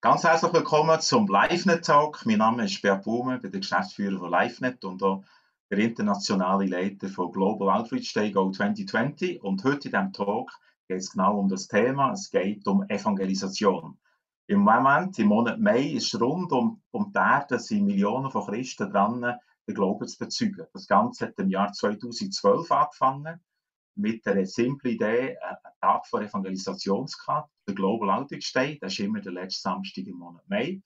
Ganz herzlich willkommen zum LiveNet Talk. Mein Name ist Bert Baume, ich bin der Geschäftsführer von LiveNet und auch der internationale Leiter von Global Outreach Day Go 2020. Und heute in diesem Talk geht es genau um das Thema. Es geht um Evangelisation. Im Moment, im Monat Mai, ist rund um, um die Erde sind Millionen von Christen dran, den Glauben zu bezeugen. Das Ganze hat im Jahr 2012 angefangen mit einer simplen Idee, einen Tag vor Evangelisation gehabt, der Global Outreach Day, das ist immer der letzte Samstag im Monat Mai.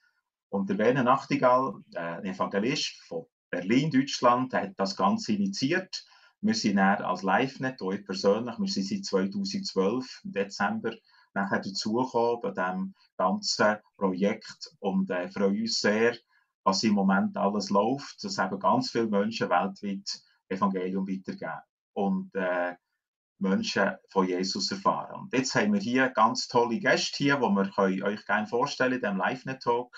Und der Werner Nachtigall, ein Evangelist von Berlin, Deutschland, hat das Ganze initiiert. Wir sind dann als LiveNet, auch ich persönlich, wir sind seit 2012 im Dezember nachher dazugekommen bei diesem ganzen Projekt und äh, freuen uns sehr, was im Moment alles läuft, dass eben ganz viele Menschen weltweit Evangelium weitergeben. Und äh, Menschen von Jesus erfahren. Und jetzt haben wir hier ganz tolle Gäste hier, die wir euch gerne vorstellen in diesem Live-Talk.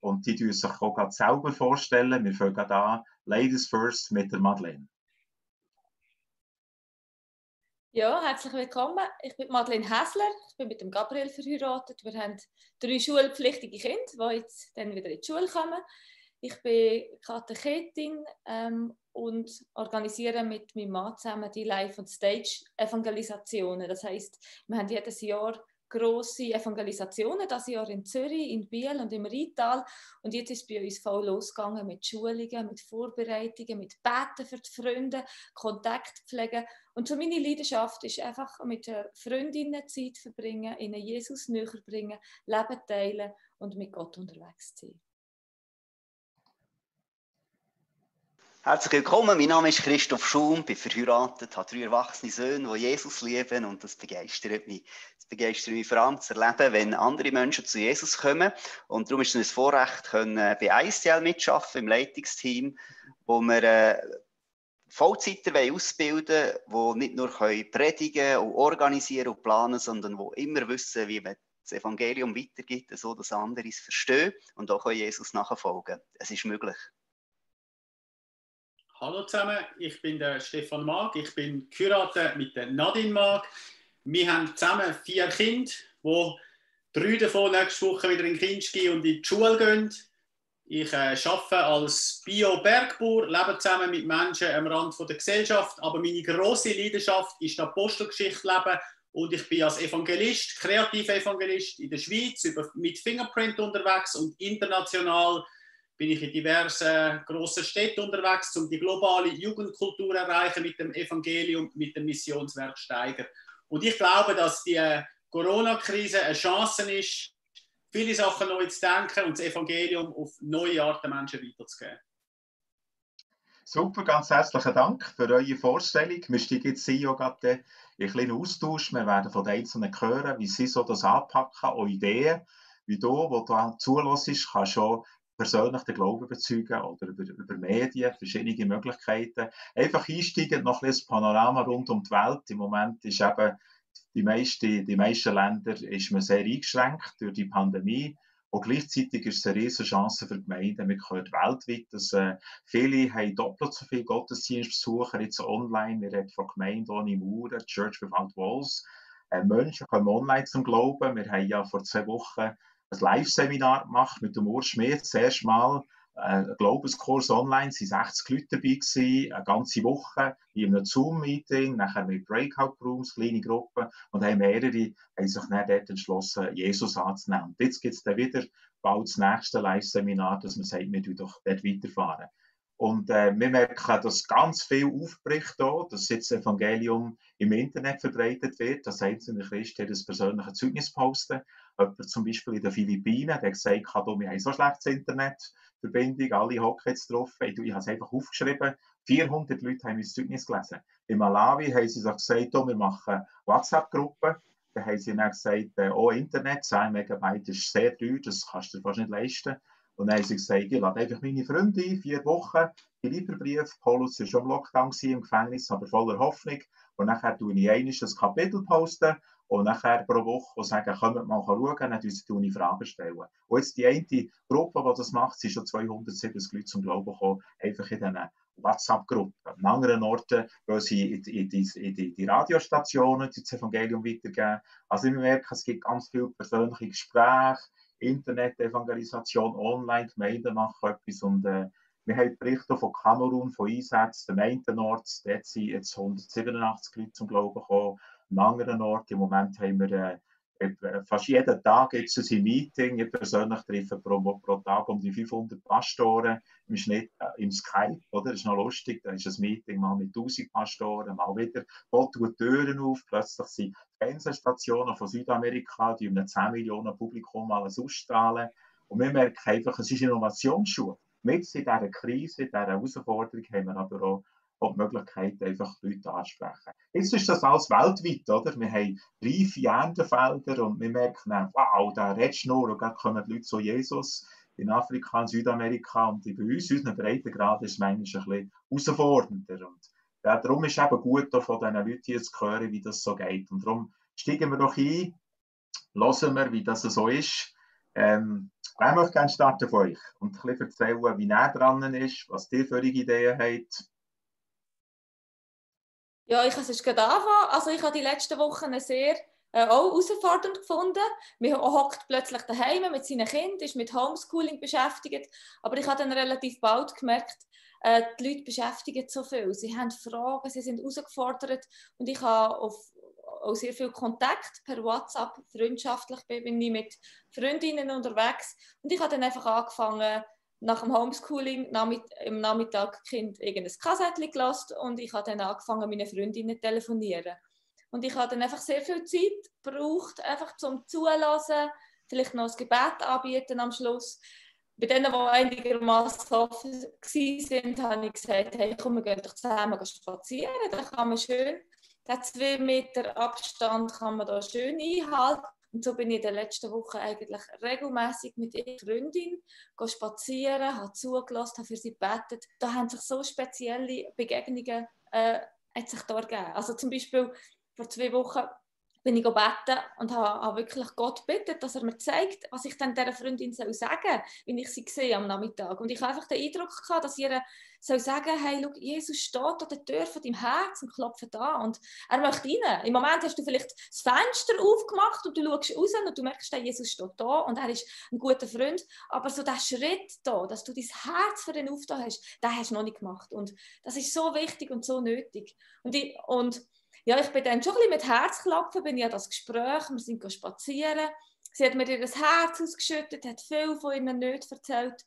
Und die dürfen sich auch gerade selber vorstellen. Wir fangen an. Ladies first mit der Madeleine. Ja, herzlich willkommen. Ich bin Madeleine Häsler. Ich bin mit dem Gabriel verheiratet. Wir haben drei schulpflichtige Kinder, die jetzt dann wieder in die Schule kommen. Ich bin Katechetin ähm, und organisiere mit meinem Mann zusammen die Live- und Stage-Evangelisationen. Das heißt, wir haben jedes Jahr große Evangelisationen, das Jahr in Zürich, in Biel und im Rheintal. Und jetzt ist bei uns voll losgegangen mit Schulungen, mit Vorbereitungen, mit Beten für die Freunde, Kontakt pflegen. Und so meine Leidenschaft ist einfach mit Freundinnen Zeit verbringen, ihnen Jesus näher bringen, Leben teilen und mit Gott unterwegs sein. Herzlich willkommen, mein Name ist Christoph Schum, bin verheiratet, habe drei erwachsene Söhne, die Jesus lieben und das begeistert mich. Das begeistert mich vor allem zu erleben, wenn andere Menschen zu Jesus kommen und darum ist es ein Vorrecht, können bei ICL mitschaffen im Leitungsteam, wo wir äh, Vollzeiter ausbilden wollen, die nicht nur predigen und organisieren und planen, sondern die immer wissen, wie man das Evangelium weitergibt, so dass andere es verstehen und auch Jesus nachfolgen Es ist möglich. Hallo zusammen, ich bin der Stefan Mag, ich bin Kurator mit der Nadine Mag. Wir haben zusammen vier Kinder, wo drei davon nächste Woche wieder in Kinski und in die Schule gehen. Ich äh, arbeite als Bio-Bergbauer, lebe zusammen mit Menschen am Rand der Gesellschaft, aber meine große Leidenschaft ist die Apostelgeschichte leben und ich bin als Evangelist, kreativer Evangelist in der Schweiz über, mit Fingerprint unterwegs und international bin ich in diversen grossen Städten unterwegs, um die globale Jugendkultur zu erreichen mit dem Evangelium, mit dem Missionswerk Steiger. Und ich glaube, dass die Corona-Krise eine Chance ist, viele Sachen neu zu denken und das Evangelium auf neue Arten Menschen weiterzugeben. Super, ganz herzlichen Dank für eure Vorstellung. Wir steigen jetzt hier gerade in einen kleinen Austausch. Wir werden von den Einzelnen hören, wie sie so das anpacken, auch Ideen, wie du, wo du zulässt, kannst schon persönlich den Glauben bezeugen oder über, über Medien, verschiedene Möglichkeiten. Einfach einsteigen, noch ein bisschen das Panorama rund um die Welt. Im Moment ist eben die meisten, die meisten Länder ist man sehr eingeschränkt durch die Pandemie. Und gleichzeitig ist es eine riesige Chance für die Gemeinden. Wir hören weltweit, dass äh, viele haben doppelt so viele Gottesdienstbesucher jetzt online. Wir reden von Gemeinden ohne Mauern, Church Without Walls. Äh, Menschen kommen online zum Glauben. Wir haben ja vor zwei Wochen ein Live-Seminar gemacht mit dem Urs Schmidt. Das erste Mal äh, ein Glaubenskurs online, es waren 60 Leute dabei, gewesen, eine ganze Woche in einem Zoom-Meeting, nachher mit Breakout-Rooms, kleine Gruppen und haben mehrere haben sich dann dort entschlossen, Jesus anzunehmen. Und jetzt gibt es dann wieder bald das nächste Live-Seminar, dass man sagt, wir dort weiterfahren. Und äh, wir merken, dass ganz viel aufbricht hier, dass jetzt das Evangelium im Internet verbreitet wird, dass einzelne Christen das persönliche Zeugnis posten. Jemand zum Beispiel in den Philippinen, der gesagt hat, wir haben so schlechtes Internetverbindung, alle hocken jetzt drauf. Ich, ich habe es einfach aufgeschrieben. 400 Leute haben mein Zeugnis gelesen. In Malawi haben sie gesagt, wir machen WhatsApp-Gruppen. Dann haben sie dann gesagt, oh, Internet, 10 Megabyte ist sehr teuer, das kannst du dir fast nicht leisten. Und dann haben sie gesagt, ich lade einfach meine Freunde ein, vier Wochen, die Lieferbrief. Paulus war schon im Lockdown im Gefängnis, aber voller Hoffnung. Und nachher tue ich einmal Kapitel posten und nachher pro Woche sagen, kommt mal schauen, dann tue ich Fragen stellen. Und jetzt die eine Gruppe, die das macht, sind schon 270 Leute zum Glauben gekommen, einfach in diesen WhatsApp-Gruppen. An anderen Orten gehen sie in, in, in, in die, die, Radiostationen, die das Evangelium weitergeben. Also ich merke, es gibt ganz viele persönliche Gespräche, Internet-Evangelisation, Online-Gemeinden machen etwas und äh, wir haben Berichte von Kamerun, von Einsätzen, am einen Ort, dort sind jetzt 187 Leute zum Glauben gekommen, am anderen Ort, im Moment haben wir äh, fast jeden Tag gibt es ein Meeting. Ich persönlich treffe pro, pro Tag um die 500 Pastoren im Schnitt äh, im Skype. Oder? Das ist noch lustig. Da ist ein Meeting mal mit 1000 Pastoren, mal wieder. Gott tut Türen auf. Plötzlich sind Fernsehstationen von Südamerika, die einem 10 Millionen Publikum alles ausstrahlen. Und wir merken einfach, es ist Innovationsschule. Mit dieser Krise, in dieser Herausforderung haben wir aber auch die Möglichkeit, einfach Leute anzusprechen. Jetzt ist das alles weltweit, oder? Wir haben reife Erntefelder und wir merken, wow, da redest nur und dann kommen die Leute zu Jesus in Afrika, in Südamerika und bei uns, unseren Breitengrad, ist es manchmal ein bisschen herausfordernder. Und darum ist es eben gut, von diesen Leuten zu hören, wie das so geht. Und darum steigen wir doch ein, hören wir, wie das so ist. Ähm, wer möchte gerne starten von euch und ein bisschen erzählen, wie näher dran ist, was ihr für Ideen habt? Ja, ich kann es gerade anfangen. Also ich habe die letzten Wochen sehr äh, auch herausfordernd gefunden. Man hockt plötzlich daheim mit seinen Kindern, ist mit Homeschooling beschäftigt. Aber ich habe dann relativ bald gemerkt, äh, die Leute beschäftigen so viel. Sie haben Fragen, sie sind herausgefordert. Und ich habe auf, auch sehr viel Kontakt per WhatsApp, freundschaftlich bin ich mit Freundinnen unterwegs. Und ich habe dann einfach angefangen, nach dem Homeschooling im Nachmittag Kind irgendein Kassettchen gelassen und ich habe dann angefangen, meine Freundinnen zu telefonieren. Und ich habe dann einfach sehr viel Zeit gebraucht, einfach zum Zulassen, vielleicht noch ein Gebet anbieten am Schluss. Bei denen, die einigermaßen offen waren, habe ich gesagt, hey, komm, wir gehen doch zusammen spazieren, da kann man schön, den zwei Meter Abstand kann man da schön einhalten. Und so bin ich in den letzten Wochen eigentlich regelmäßig mit ihrer Freundin spazieren, habe zugelassen, habe für sie gebetet. Da haben sich so spezielle Begegnungen äh, hat sich da ergeben. Also zum Beispiel vor zwei Wochen bin ich gebeten und habe, habe wirklich Gott gebeten, dass er mir zeigt, was ich dann dieser Freundin soll sagen soll, wenn ich sie sehe am Nachmittag. Und ich habe einfach den Eindruck gehabt, dass ihr soll sagen, hey, schau, Jesus steht an der Tür von deinem Herz und klopft an und er möchte rein. Im Moment hast du vielleicht das Fenster aufgemacht und du schaust raus und du merkst, hey, Jesus steht da und er ist ein guter Freund. Aber so der Schritt da, dass du dein Herz für ihn aufgetan hast, den hast du noch nicht gemacht. Und das ist so wichtig und so nötig. Und, ich, und ja, ich bin dann schon ein mit Herzklopfen, bin ja das Gespräch, wir sind spazieren. Sie hat mir ihr Herz ausgeschüttet, hat viel von ihren Nöten erzählt.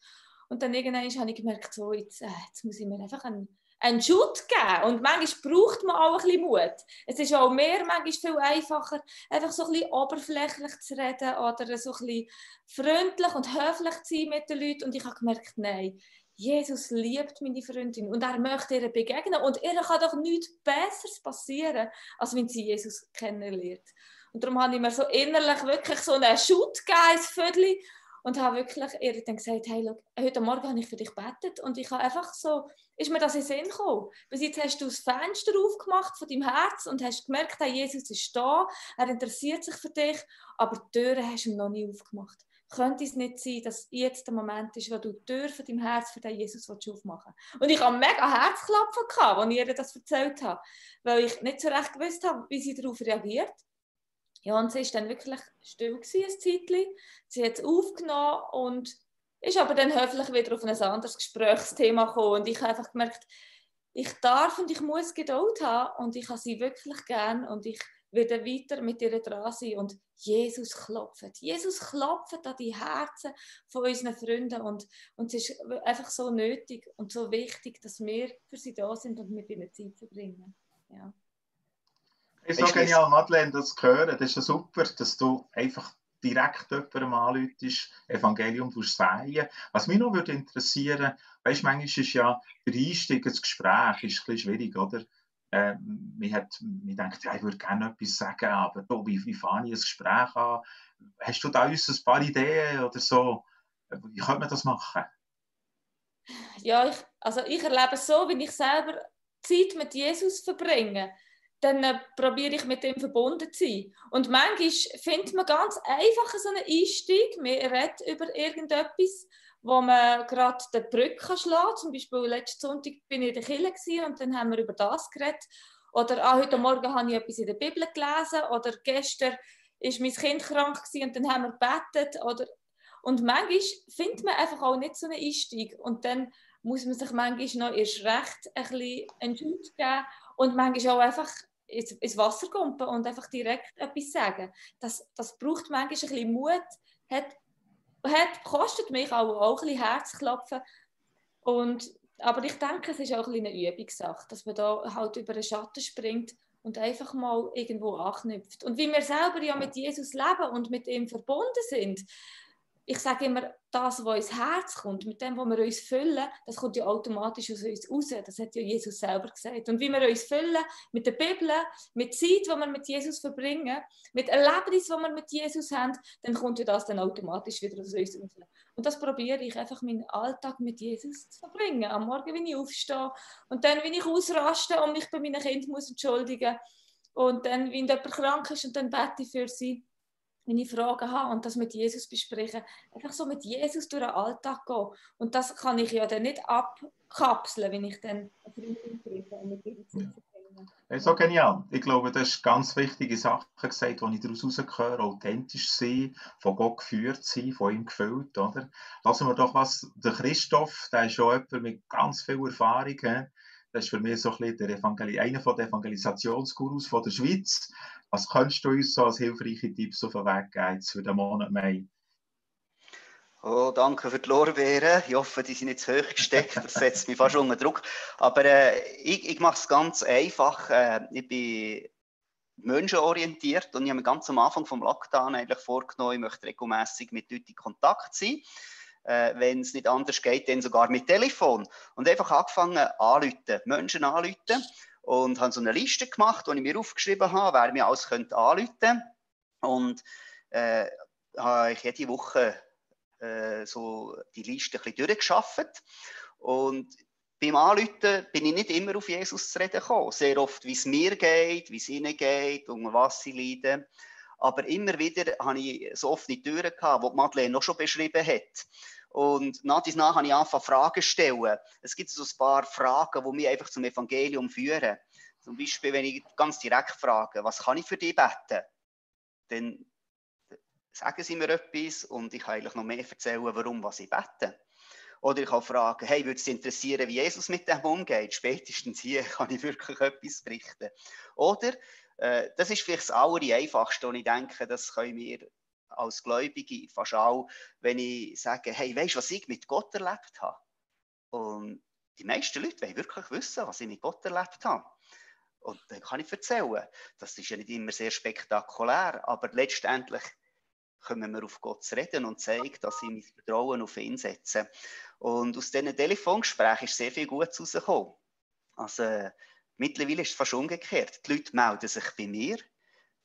Und dann irgendwann habe ich gemerkt, so, jetzt, äh, jetzt muss ich mir einfach einen, einen Schut geben. Und manchmal braucht man auch ein bisschen Mut. Es ist auch mehr, manchmal viel einfacher, einfach so ein bisschen oberflächlich zu reden oder so ein bisschen freundlich und höflich zu sein mit den Leuten. Und ich habe gemerkt, nein, Jesus liebt meine Freundin und er möchte ihr begegnen und ihr kann doch nichts Besseres passieren, als wenn sie Jesus kennenlernt. Und darum habe ich mir so innerlich wirklich so einen Schut gegeben, und habe wirklich ihr dann gesagt, hey, look, heute Morgen habe ich für dich gebetet und ich habe einfach so, ist mir das in den Sinn gekommen. Bis jetzt hast du das Fenster aufgemacht von deinem Herz und hast gemerkt, hey, Jesus ist da, er interessiert sich für dich, aber die Türen hast du ihm noch nie aufgemacht könnte es nicht sein, dass jetzt der Moment ist, wo du die Tür Herz für den Jesus aufmachen willst. Und ich hatte mega Herzklopfen, gehabt, als ich ihr das erzählt habe, weil ich nicht so recht gewusst habe, wie sie darauf reagiert. Ja, und sie war dann wirklich still ein Zeitchen. Sie hat es aufgenommen und ist aber dann höflich wieder auf ein anderes Gesprächsthema gekommen. Und ich habe einfach gemerkt, ich darf und ich muss Geduld haben und ich habe sie wirklich gern und ich wieder weiter mit ihr dran sein und Jesus klopft. Jesus klopft an die Herzen von unseren Freunden und, und es ist einfach so nötig und so wichtig, dass wir für sie da sind und mit ihnen Zeit verbringen. Ja. Ich so genial, Madeleine, das zu hören. Das ist ja super, dass du einfach direkt jemandem anläutest, Evangelium sagen. Was mich noch würde interessieren, weißt du, manchmal ist ja der Einstieg ins Gespräch ist ein bisschen schwierig, oder? Äh, man, hat, man denkt, ja, ich würde gerne etwas sagen, aber wie, wie fange ich ein Gespräch an? Hast du da uns ein paar Ideen oder so? Wie könnte man das machen? Ja, ich, also ich erlebe es so, wenn ich selber Zeit mit Jesus verbringe, dann äh, probiere ich mit ihm verbunden zu sein. Und manchmal findet man ganz einfach so einen Einstieg, man redet über irgendetwas wo man gerade die Brücke schlagen kann. Zum Beispiel letzten Sonntag bin ich in der Kirche und dann haben wir über das geredet. Oder ah, heute Morgen habe ich etwas in der Bibel gelesen. Oder gestern war mein Kind krank und dann haben wir gebetet. Oder, Und manchmal findet man einfach auch nicht so einen Einstieg. Und dann muss man sich manchmal noch erst recht ein bisschen Entscheid geben und manchmal auch einfach ins Wasser kumpen und einfach direkt etwas sagen. Das, das braucht manchmal ein bisschen Mut, hat, hat, kostet mich auch, auch ein bisschen Herzklopfen. Und, aber ich denke, es ist auch ein eine Übungssache, dass man da halt über den Schatten springt und einfach mal irgendwo anknüpft. Und wie wir selber ja mit Jesus leben und mit ihm verbunden sind, ich sage immer, das, was ins Herz kommt, mit dem, was wir uns füllen, das kommt ja automatisch aus uns raus. Das hat ja Jesus selber gesagt. Und wie wir uns füllen mit der Bibel, mit Zeit, die wir mit Jesus verbringen, mit Erlebnissen, die wir mit Jesus haben, dann kommt ja das dann automatisch wieder aus uns raus. Und das probiere ich einfach, meinen Alltag mit Jesus zu verbringen. Am Morgen, wenn ich aufstehe und dann, wenn ich ausraste und mich bei meinen Kindern muss entschuldigen und dann, wenn jemand krank ist und dann bete ich für sie wenn ich Fragen habe und das mit Jesus besprechen, einfach so mit Jesus durch den Alltag gehen. Und das kann ich ja dann nicht abkapseln, wenn ich dann eine Freundin treffe und mit ihr Zeit ja, so genial. Ich glaube, das ist ganz wichtige Sache gesagt, die ich daraus herausgehöre. Authentisch sein, von Gott geführt sein, von ihm gefüllt. Oder? Lassen wir doch was. Der Christoph, der ist schon jemand mit ganz viel Erfahrung. Das ist für mich so ein bisschen der Evangel einer der Evangelisationsgurus der Schweiz. Was könntest du uns so als hilfreiche Tipps auf den Weg geben für den Monat Mai? Oh, danke für die Lorbeeren. Ich hoffe, die sind zu hoch gesteckt. Das setzt mich fast unter Druck. Aber äh, ich, ich mache es ganz einfach. Äh, ich bin menschenorientiert und ich habe mir ganz am Anfang vom Lockdown eigentlich vorgenommen, ich möchte regelmäßig mit Leuten in Kontakt sein äh, wenn es nicht anders geht, dann sogar mit Telefon. Und einfach angefangen anrufen, Menschen anrufen und habe so eine Liste gemacht, die ich mir aufgeschrieben habe, wer mir alles könnte anrufen und äh, habe ich jede Woche äh, so die Liste ein durchgeschafft und beim Anrufen bin ich nicht immer auf Jesus zu reden gekommen. Sehr oft, wie es mir geht, wie es ihnen geht, unter was sie leiden. Aber immer wieder habe ich so offene Türen gehabt, die Madeleine noch schon beschrieben hat. Und nach dies nach habe ich angefangen, Fragen zu stellen. Es gibt so ein paar Fragen, die mich einfach zum Evangelium führen. Zum Beispiel, wenn ich ganz direkt frage, was kann ich für dich beten? Dann sagen sie mir etwas und ich kann eigentlich noch mehr erzählen, warum was ich bete. Oder ich kann fragen, hey, würde es interessieren, wie Jesus mit dem umgeht? Spätestens hier kann ich wirklich etwas berichten. Oder, äh, das ist vielleicht das Allereinfachste, und ich denke, das können wir als Gläubige fast auch, wenn ich sage, hey, weißt du, was ich mit Gott erlebt habe? Und die meisten Leute wollen wirklich wissen, was ich mit Gott erlebt habe. Und dann kann ich erzählen. Das ist ja nicht immer sehr spektakulär, aber letztendlich kommen wir auf Gott zu reden und zeigen, dass ich mein Vertrauen auf ihn setze. Und aus diesen Telefongesprächen ist sehr viel Gutes rausgekommen. Also, mittlerweile ist es fast umgekehrt. Die Leute melden sich bei mir,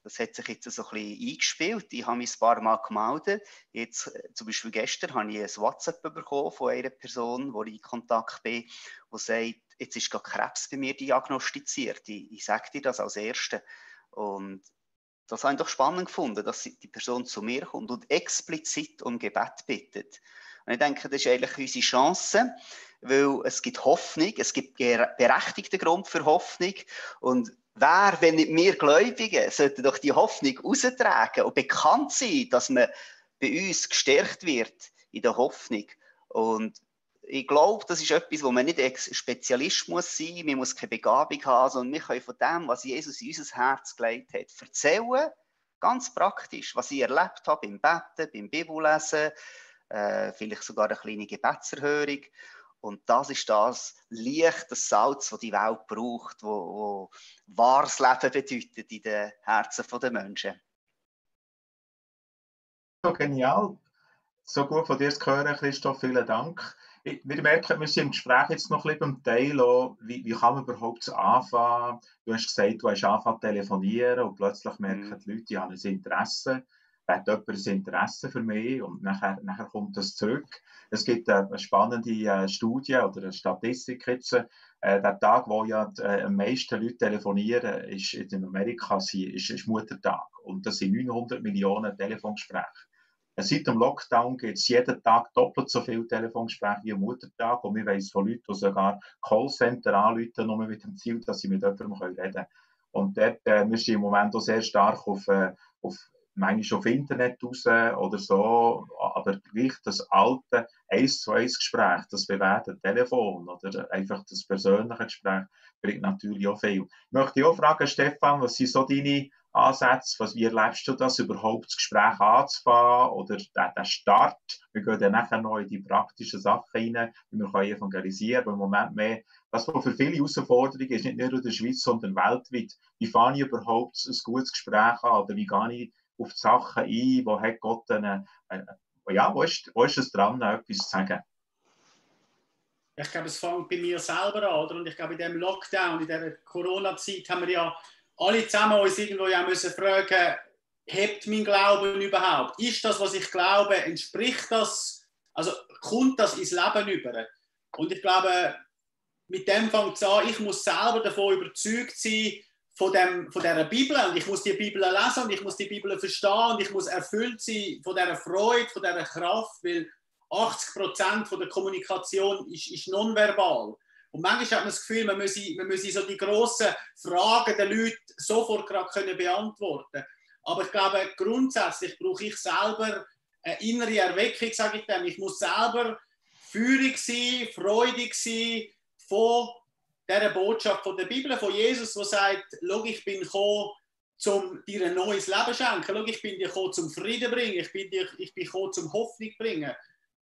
das hat sich jetzt so ein bisschen eingespielt. Ich habe mich ein paar Mal gemeldet. Jetzt, äh, zum Beispiel gestern habe ich ein WhatsApp bekommen von einer Person, wo ich in Kontakt bin, die sagt, jetzt ist gerade Krebs bei mir diagnostiziert. Ich, ich sage dir das als Erste. Und das habe ich doch spannend gefunden, dass die Person zu mir kommt und explizit um Gebet bittet. Und ich denke, das ist eigentlich unsere Chance, weil es gibt Hoffnung, es gibt berechtigten Grund für Hoffnung und Wer, wenn nicht wir Gläubigen, sollte doch die Hoffnung austragen und bekannt sein, dass man bei uns gestärkt wird in der Hoffnung. Und ich glaube, das ist etwas, wo man nicht Spezialist muss sein, man muss keine Begabung haben, sondern wir können von dem, was Jesus in unser Herz gelegt hat, erzählen, ganz praktisch, was ich erlebt habe beim Betten, beim Bibellesen, äh, vielleicht sogar eine kleine Gebetserhörung. Und das ist das Licht, das Salz, das die Welt braucht, wo, wo wahres Leben bedeutet in den Herzen der Menschen. So genial. So gut von dir zu hören, Christoph. Vielen Dank. Wir merken, wir sind im Gespräch jetzt noch ein bisschen beim Teil, wie, wie kann man überhaupt anfangen? Du hast gesagt, du hast angefangen zu telefonieren und plötzlich merken mhm. die Leute, die haben ein Interesse hat jemand ein Interesse für mich und nachher, nachher kommt das zurück. Es gibt eine spannende äh, Studie oder eine Statistik jetzt. Äh, der Tag, wo ja die, äh, meisten Leute telefonieren, ist in Amerika ist, ist Muttertag. Und das sind 900 Millionen Telefongespräche. Seit dem Lockdown gibt es jeden Tag doppelt so viele Telefongespräche wie am Muttertag. Und wir wissen von Leuten, die sogar Callcenter anrufen, nur mit dem Ziel, dass sie mit jemandem reden können. Und dort, äh, wir sind im Moment auch sehr stark auf, äh, auf manchmal auf Internet raus oder so, aber gleich das alte 1 zu 1 Gespräch, das bewährte Telefon oder einfach das persönliche Gespräch bringt natürlich auch viel. Ich möchte auch fragen, Stefan, was sind so deine Ansätze, was, wie erlebst du das überhaupt, das Gespräch anzufangen oder den, den Start? Wir gehen dann nachher noch in die praktischen Sachen rein, wie wir können evangelisieren aber im Moment mehr, das, was für viele Herausforderungen ist, nicht nur in der Schweiz, sondern weltweit, wie fange ich überhaupt ein gutes Gespräch an oder wie gehe ich auf die Sachen ein, wo hat Gott eine, eine ja, wo ist, wo ist es dran, etwas zu sagen? Ich glaube, es fängt bei mir selber an, oder? Und ich glaube, in diesem Lockdown, in dieser Corona-Zeit haben wir ja alle zusammen uns irgendwo ja müssen fragen, hebt mein Glauben überhaupt? Ist das, was ich glaube, entspricht das, also kommt das ins Leben über? Und ich glaube, mit dem fängt es an, ich muss selber davon überzeugt sein, von, dem, von dieser Bibel und ich muss die Bibel lesen und ich muss die Bibel verstehen und ich muss erfüllt sein von dieser Freude, von dieser Kraft, weil 80 Prozent der Kommunikation ist, ist nonverbal. Und manchmal hat man das Gefühl, man müsse, man müsse so die grossen Fragen der Leute sofort gerade können beantworten Aber ich glaube, grundsätzlich brauche ich selber eine innere Erweckung, sage ich dem. Ich muss selber feurig sein, freudig sein von dieser Botschaft von der Bibel, von Jesus, der sagt, schau, ich bin gekommen, um dir ein neues Leben zu schenken. Schau, ich bin dir gekommen, zum Frieden bringen. Ich bin, dir, ich bin gekommen, zum Hoffnung bringen.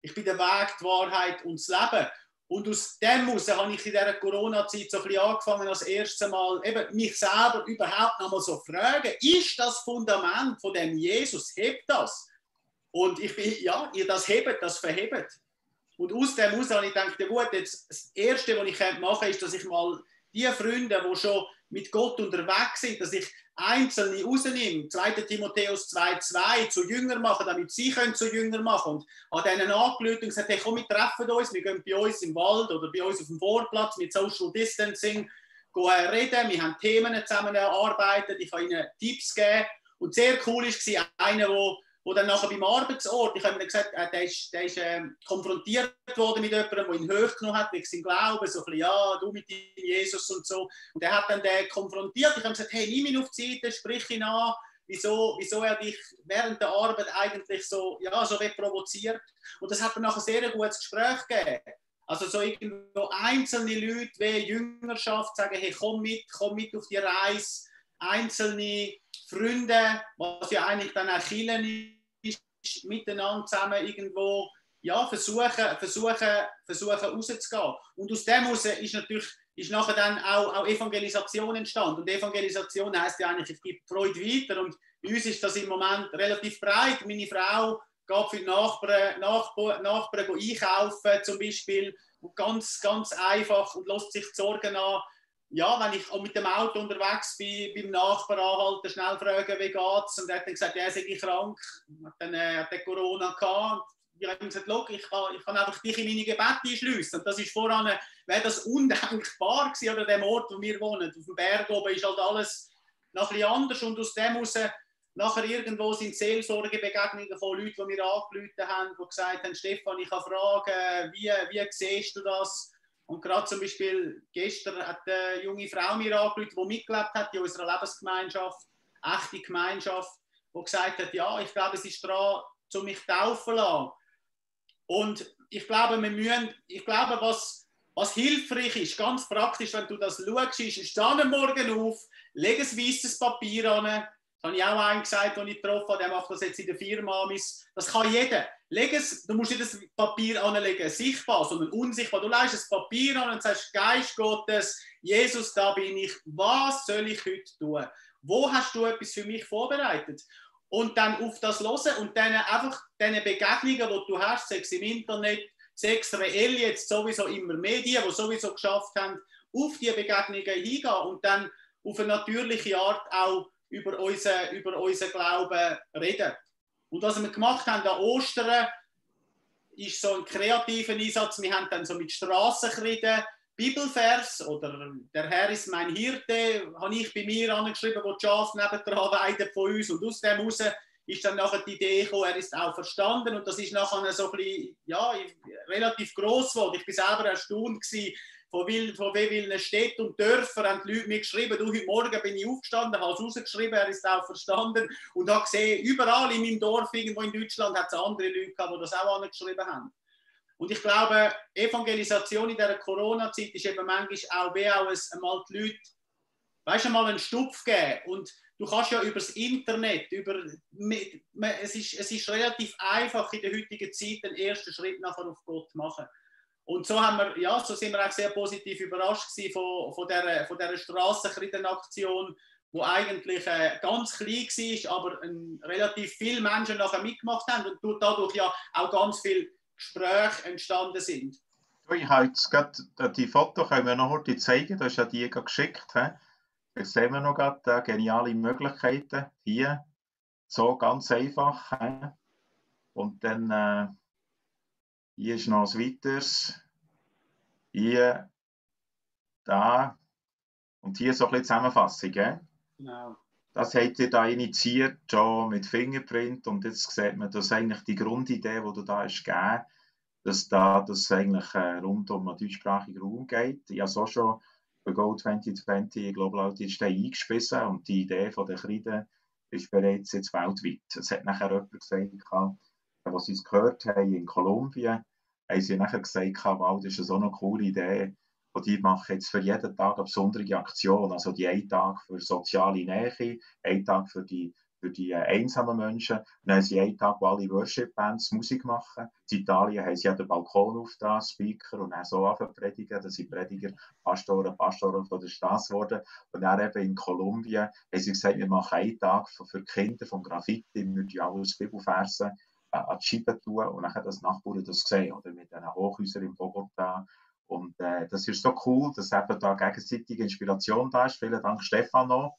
Ich bin der Weg, die Wahrheit und das Leben. Und aus dem heraus habe ich in dieser Corona-Zeit so ein bisschen angefangen, als erstes Mal eben mich selber überhaupt noch mal so fragen, ist das Fundament von dem Jesus, hebt das? Und ich bin, ja, ihr das hebt, das verhebt. Und aus dem heraus habe ich gedacht, ja gut, jetzt das Erste, was ich machen könnte, ist, dass ich mal die Freunde, die schon mit Gott unterwegs sind, dass ich Einzelne rausnehme. 2. Timotheus 2,2 zu Jünger machen, damit sie können zu Jünger machen. Und habe denen angelötet und gesagt, hey, komm, wir treffen uns, wir gehen bei uns im Wald oder bei uns auf dem Vorplatz mit Social Distancing gehen reden. Wir haben Themen zusammen erarbeitet, ich habe ihnen Tipps gegeben. Und sehr cool war einer, der wo dann nachher beim Arbeitsort, ich habe mir gesagt, äh, der ist, der ist äh, konfrontiert worden mit jemandem, der ihn hochgenommen hat, wegen seinem Glauben, so ein bisschen, ja, du mit Jesus und so. Und er hat dann den konfrontiert. Ich habe gesagt, hey, nimm ihn auf die Seite, sprich ihn an, wieso, wieso er dich während der Arbeit eigentlich so, ja, so provoziert. Und das hat dann nachher sehr ein gutes Gespräch gegeben. Also so irgendwo einzelne Leute wie Jüngerschaft sagen, hey, komm mit, komm mit auf die Reise. Einzelne Freunde, was ja eigentlich dann auch Killen miteinander zusammen irgendwo ja, versuchen, versuchen, versuchen rauszugehen. Und aus dem heraus ist natürlich ist nachher dann auch, auch Evangelisation entstanden. Und Evangelisation heisst ja eigentlich, ich gebe Freude weiter. Und bei uns ist das im Moment relativ breit. Meine Frau geht für die Nachbarn, Nachbarn, Nachbarn einkaufen zum Beispiel. Und ganz, ganz einfach und lässt sich die Sorgen an ja, wenn ich auch mit dem Auto unterwegs bin, beim Nachbarn anhalten, schnell fragen, wie geht's? Und er hat dann gesagt, er sei krank, dann äh, hat Corona gehabt. Ich habe ihm gesagt, ich kann, ich kann einfach dich in meine Gebete einschliessen. Und das ist voran, wäre das undenkbar gewesen, oder dem Ort, wo wir wohnen. Auf dem Berg oben ist halt alles noch ein bisschen anders. Und aus dem heraus, nachher irgendwo sind Seelsorgebegegnungen von Leuten, die mir angerufen haben, die gesagt haben, Stefan, ich habe Fragen, wie, wie siehst du das? Und gerade zum Beispiel gestern hat eine junge Frau mir angerufen, die mitgelebt hat in unserer Lebensgemeinschaft, echte Gemeinschaft, die gesagt hat, ja, ich glaube, es ist dran, zu mich taufen lassen. Und ich glaube, wir müssen, ich glaube, was, was hilfreich ist, ganz praktisch, wenn du das schaust, ist, steh Morgen auf, leg ein weißes Papier an, das habe ich auch einen gesagt, den ich getroffen habe, der macht das jetzt in der Firma. Das kann jeder. Leg es, du musst nicht das Papier anlegen, sichtbar, sondern unsichtbar. Du legst das Papier an und sagst, Geist Gottes, Jesus, da bin ich. Was soll ich heute tun? Wo hast du etwas für mich vorbereitet? Und dann auf das hören und dann einfach diese Begegnungen, die du hast, sechs im Internet, sechs reell jetzt sowieso immer Medien, die sowieso geschafft haben, auf diese Begegnungen hingehen und dann auf eine natürliche Art auch über unseren, über unseren Glauben reden. Und was wir gemacht haben an Ostern, ist so ein kreativer Einsatz. Wir haben dann so mit Strassenkreiden Bibelvers oder der Herr ist mein Hirte, habe ich bei mir angeschrieben, wo die Schafe nebendran weiden von uns. Und aus dem heraus ist dann nachher die Idee gekommen, er ist auch verstanden. Und das ist nachher so ein bisschen, ja, relativ gross geworden. Ich war selber erstaunt gewesen, von, wie, von wie vielen Städten und Dörfern haben die Leute mir geschrieben, du, heute Morgen bin ich aufgestanden, habe es rausgeschrieben, er ist auch verstanden und habe gesehen, überall in meinem Dorf, irgendwo in Deutschland, hat es andere Leute gehabt, die das auch angeschrieben haben. Und ich glaube, Evangelisation in dieser Corona-Zeit ist eben manchmal auch wie auch es einmal die Leute, weißt du, mal einen Stupf geben und du kannst ja über das Internet, über, es, ist, es ist relativ einfach in der heutigen Zeit den ersten Schritt nachher auf Gott machen. Und so, haben wir, ja, so sind wir auch sehr positiv überrascht von, von dieser, von dieser Strassenkriegenaktion, wo eigentlich äh, ganz klein war, aber ein, relativ viele Menschen nachher mitgemacht haben und dadurch ja auch ganz viele Gespräche entstanden sind. Ich habe jetzt gerade äh, die Fotos können wir noch heute zeigen, du hast ja die geschickt. He? Jetzt sehen wir noch gerade äh, geniale Möglichkeiten hier. So ganz einfach. He? Und dann äh, hier ist noch ein weiteres. Hier, da. Und hier so ein bisschen Zusammenfassung. He? Genau. Das habt ihr da initiiert, schon mit Fingerprint. Und jetzt sieht man, dass eigentlich die Grundidee, die du da hast gegeben dass da das eigentlich äh, rund um den deutschsprachigen Raum geht. Ich habe auch schon bei Go 2020 Global Outreach eingespissen und die Idee von der Kreide ist bereits jetzt weltweit. Es hat nachher jemand gesagt, was sie es gehört haben in Kolumbien, haben sie nachher gesagt, wow, das ist so eine coole Idee. Und die machen jetzt für jeden Tag eine besondere Aktion. Also die einen Tag für soziale Nähe, einen Tag für die, für die äh, einsamen Menschen. Und dann haben sie einen Tag, wo alle Worship-Bands Musik machen. In Italien haben sie ja den Balkon auf da, Speaker, und dann so anfangen predigen. Das sind Prediger, Pastoren, Pastoren von der Straße geworden. Und dann eben in Kolumbien haben sie gesagt, wir machen einen Tag für, für Kinder vom Graffiti, wir würden alles Bibelversen äh, an die Scheibe tun und dann das Nachbarn das sehen. Oder mit diesen Hochhäusern in Bogotá und äh, das ist so cool, dass eben da gegenseitige Inspiration da ist. Vielen Dank, Stefano.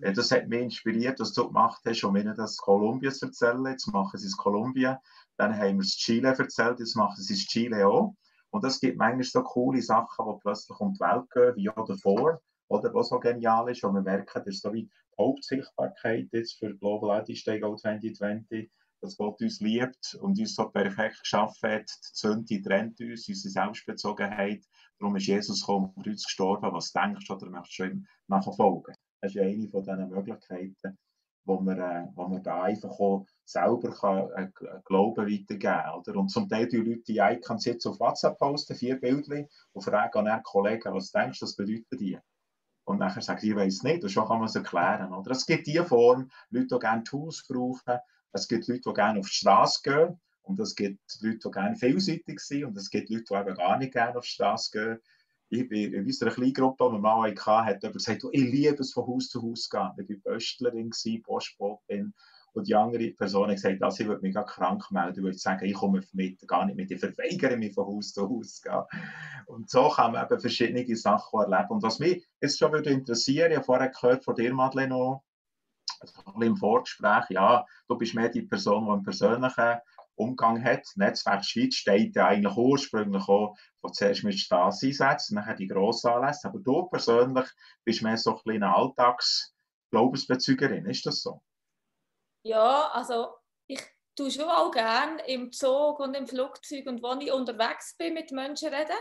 Äh, das hat mich inspiriert, was du gemacht hast, um ihnen das Kolumbien zu erzählen. Jetzt machen sie es Kolumbien. Dann haben wir es Chile erzählt, jetzt machen sie es Chile auch. Und es gibt manchmal so coole Sachen, die plötzlich um die Welt gehen, wie auch davor, oder was so genial ist. Und wir merken, das ist so wie die Hauptsichtbarkeit jetzt für Global Day 2020 dass Gott uns liebt und uns so perfekt geschaffen hat. Die Sünde trennt uns, unsere Selbstbezogenheit. Darum ist Jesus gekommen und uns gestorben. Was denkst du oder möchtest du ihm nachfolgen? Das ist eine von diesen Möglichkeiten, wo man, äh, wo man da einfach auch selber kann, äh, Glauben weitergeben kann. Und zum Teil die Leute die Icons jetzt auf WhatsApp posten, vier Bilder, und fragen dann Kollegen, was denkst du, was bedeuten die? Und nachher sagen ich weiß nicht, und schon kann man es erklären. Oder? Es gibt diese Form, Leute, die gerne Tools brauchen, es gibt Leute, die gerne auf die Straße gehen. Und es gibt Leute, die gerne vielseitig sind. Und es gibt Leute, die eben gar nicht gerne auf die Straße gehen. Ich bin in unserer Kleingruppe, die wir mal hatten, hat jemand gesagt, ich liebe es, von Haus zu Haus zu gehen. Ich war Pöstlerin, Postbotin. Und die andere Person hat gesagt, also ich würde mich krank melden, ich würde sagen, ich komme mit, gar nicht mit, ich verweigere mich von Haus zu Haus zu gehen. Und so kann man eben verschiedene Sachen erleben. Und was mich jetzt schon würde interessieren, ich habe vorher gehört von dir, Madeleine, also im Vorgespräch, ja, du bist mehr die Person, die einen persönlichen Umgang hat. Netzwerk Schweiz steht ja eigentlich ursprünglich auch von zuerst mit Straßeneinsätzen, nachher die grossen Anlässe. Aber du persönlich bist mehr so ein eine Alltags-Glaubensbezügerin, ist das so? Ja, also ich tue schon auch gerne im Zug und im Flugzeug und wenn ich unterwegs bin mit Menschen reden.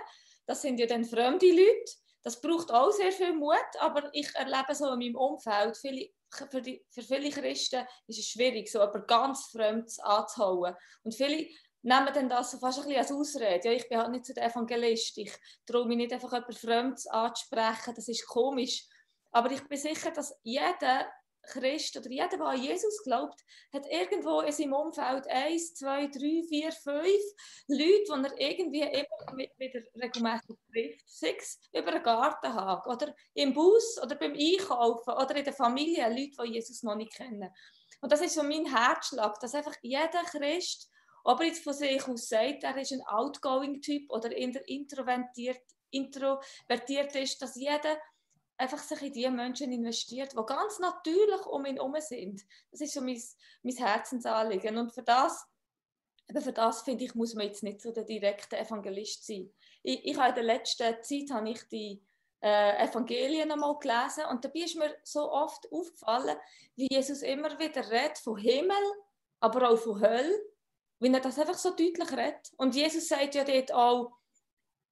Das sind ja dann fremde Leute. Das braucht auch sehr viel Mut, aber ich erlebe so in meinem Umfeld viele für, die, für viele Christen ist es schwierig, so jemand ganz Fremdes anzuhauen. Und viele nehmen dann das so fast ein bisschen als Ausrede. Ja, ich bin halt nicht so der Evangelist. Ich traue mich nicht einfach jemand Fremdes anzusprechen. Das ist komisch. Aber ich bin sicher, dass jeder Christ oder jeder, der an Jesus glaubt, hat irgendwo in seinem Umfeld eins, zwei, drei, vier, fünf Leute, die er irgendwie immer wieder regelmäßig trifft. Sei es über einen Gartenhag oder im Bus oder beim Einkaufen oder in der Familie, Leute, die Jesus noch nicht kennen. Und das ist so mein Herzschlag, dass einfach jeder Christ, ob er jetzt von sich aus sagt, er ist ein outgoing-Typ oder introvertiert, introvertiert ist, dass jeder einfach sich in die Menschen investiert, die ganz natürlich um ihn herum sind. Das ist so mein, mein Herzensanliegen. Und für das, für das finde ich, muss man jetzt nicht so der direkte Evangelist sein. Ich, ich habe in der letzten Zeit habe ich die äh, Evangelien einmal gelesen und dabei ist mir so oft aufgefallen, wie Jesus immer wieder redet von Himmel, aber auch von Hölle, wie er das einfach so deutlich redet. Und Jesus sagt ja dort auch,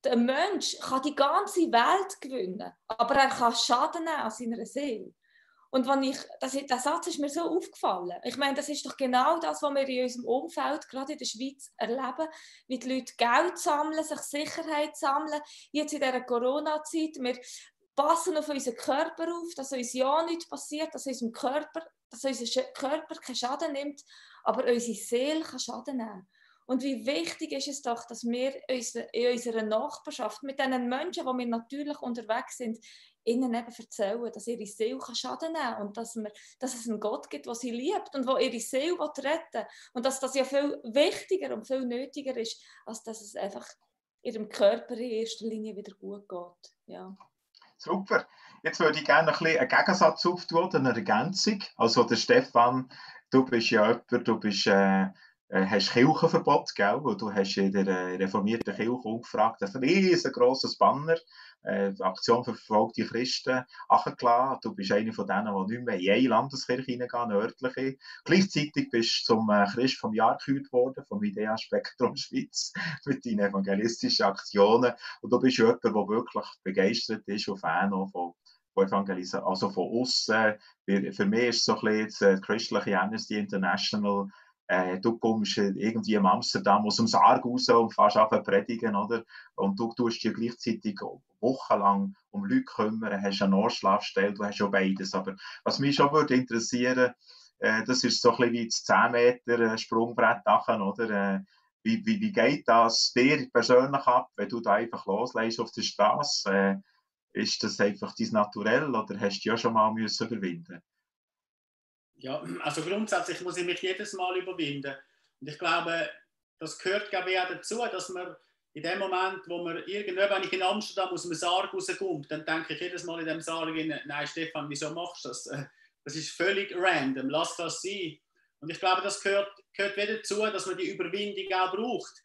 der Mensch kann die ganze Welt gewinnen, aber er kann Schaden nehmen an seiner Seele. Und wenn ich, das, der Satz ist mir so aufgefallen. Ich meine, das ist doch genau das, was wir in unserem Umfeld, gerade in der Schweiz, erleben, wie die Leute Geld sammeln, sich Sicherheit sammeln. Jetzt in dieser Corona-Zeit, wir passen auf unseren Körper auf, dass uns ja nichts passiert, dass unserem Körper, dass unser Körper keinen Schaden nimmt, aber unsere Seele kann Schaden nehmen. Und wie wichtig ist es doch, dass wir in unserer Nachbarschaft mit den Menschen, wo wir natürlich unterwegs sind, ihnen eben erzählen, dass ihre Seele Schaden nehmen kann und dass, wir, dass es einen Gott gibt, der sie liebt und der ihre Seele retten will. Und dass das ja viel wichtiger und viel nötiger ist, als dass es einfach ihrem Körper in erster Linie wieder gut geht. Ja. Super. Jetzt würde ich gerne ein bisschen einen Gegensatz auftun, eine Ergänzung. Also der Stefan, du bist ja jemand, du bist... Äh, äh, hast Kirchenverbot, gell? Weil du hast in der äh, reformierten Kirche umgefragt, ein riesengroßes Banner, äh, Aktion für verfolgte Christen, angelassen. Du bist einer von denen, die nicht mehr in eine Landeskirche hineingehen, eine örtliche. Gleichzeitig bist du zum äh, Christ vom Jahr gekürt worden, vom Idea Spektrum Schweiz, mit deinen evangelistischen Aktionen. Und du bist jemand, der wirklich begeistert ist und Fan von Evangelisen, also von außen. Für mich ist es so ein bisschen das christliche Amnesty International äh, du kommst irgendwie in Amsterdam aus dem Sarg raus und fährst an predigen, oder? Und du tust dir gleichzeitig wochenlang um Leute kümmern, hast eine Nordschlafstelle, du hast ja beides. Aber was mich schon würde interessieren, äh, das ist so ein bisschen wie das 10 Meter äh, Sprungbrett nachher, oder? Äh, wie, wie, wie geht das dir persönlich ab, wenn du da einfach loslässt auf der Straße? Äh, ist das einfach dein Naturell oder hast du ja schon mal müssen überwinden ja, also grundsätzlich muss ich mich jedes Mal überwinden. Und ich glaube, das gehört glaube ich, auch dazu, dass man in dem Moment, wo man irgendwann, wenn ich in Amsterdam aus dem Sarg rauskomme, dann denke ich jedes Mal in dem Sarg, nein Stefan, wieso machst du das? Das ist völlig random, lass das sein. Und ich glaube, das gehört, gehört wieder dazu, dass man die Überwindung auch braucht.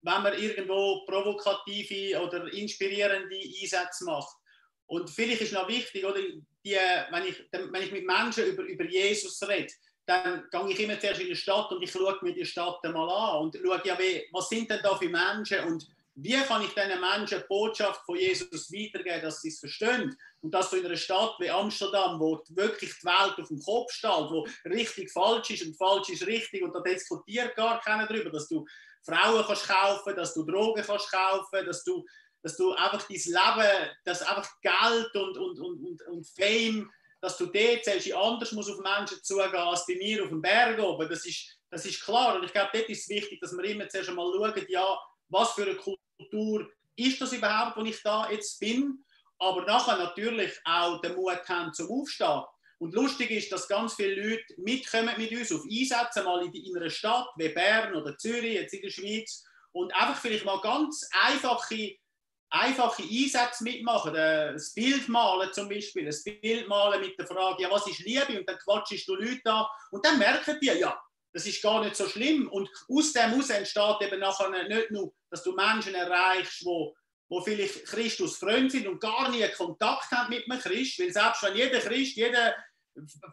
Wenn man irgendwo provokative oder inspirierende Einsätze macht. Und vielleicht ist noch wichtig, oder, die, wenn, ich, wenn ich mit Menschen über, über Jesus rede, dann gehe ich immer zuerst in die Stadt und ich schaue mir die Stadt einmal an und schaue, ja, was sind denn da für Menschen und wie kann ich diesen Menschen die Botschaft von Jesus weitergeben, dass sie es verstehen? Und dass du in einer Stadt wie Amsterdam, wo wirklich die Welt auf dem Kopf steht, wo richtig falsch ist und falsch ist richtig und da diskutiert gar keiner darüber, dass du Frauen kannst kaufen, dass du Drogen kannst kaufen, dass du dass du einfach dein Leben, dass einfach Geld und, und, und, und, und Fame, dass du dort selbst anders muss auf Menschen zugehen als bei mir auf dem Berg oben. Das ist, das ist klar. Und ich glaube, dort ist es wichtig, dass wir immer zuerst einmal schauen, ja, was für eine Kultur ist das überhaupt, wo ich da jetzt bin. Aber nachher natürlich auch den Mut haben zum Aufstehen. Und lustig ist, dass ganz viele Leute mitkommen mit uns auf Einsätze, mal in, in einer Stadt wie Bern oder Zürich, jetzt in der Schweiz, und einfach vielleicht mal ganz einfache einfache Einsätze mitmachen, das Bild malen zum Beispiel, das Bild malen mit der Frage, ja, was ist Liebe? Und dann quatschst du Leute an und dann merken die, ja, das ist gar nicht so schlimm. Und aus dem heraus entsteht eben nachher nicht nur, dass du Menschen erreichst, wo, wo vielleicht Christus Freund sind und gar nie Kontakt haben mit einem Christ, weil selbst wenn jeder Christ, jeder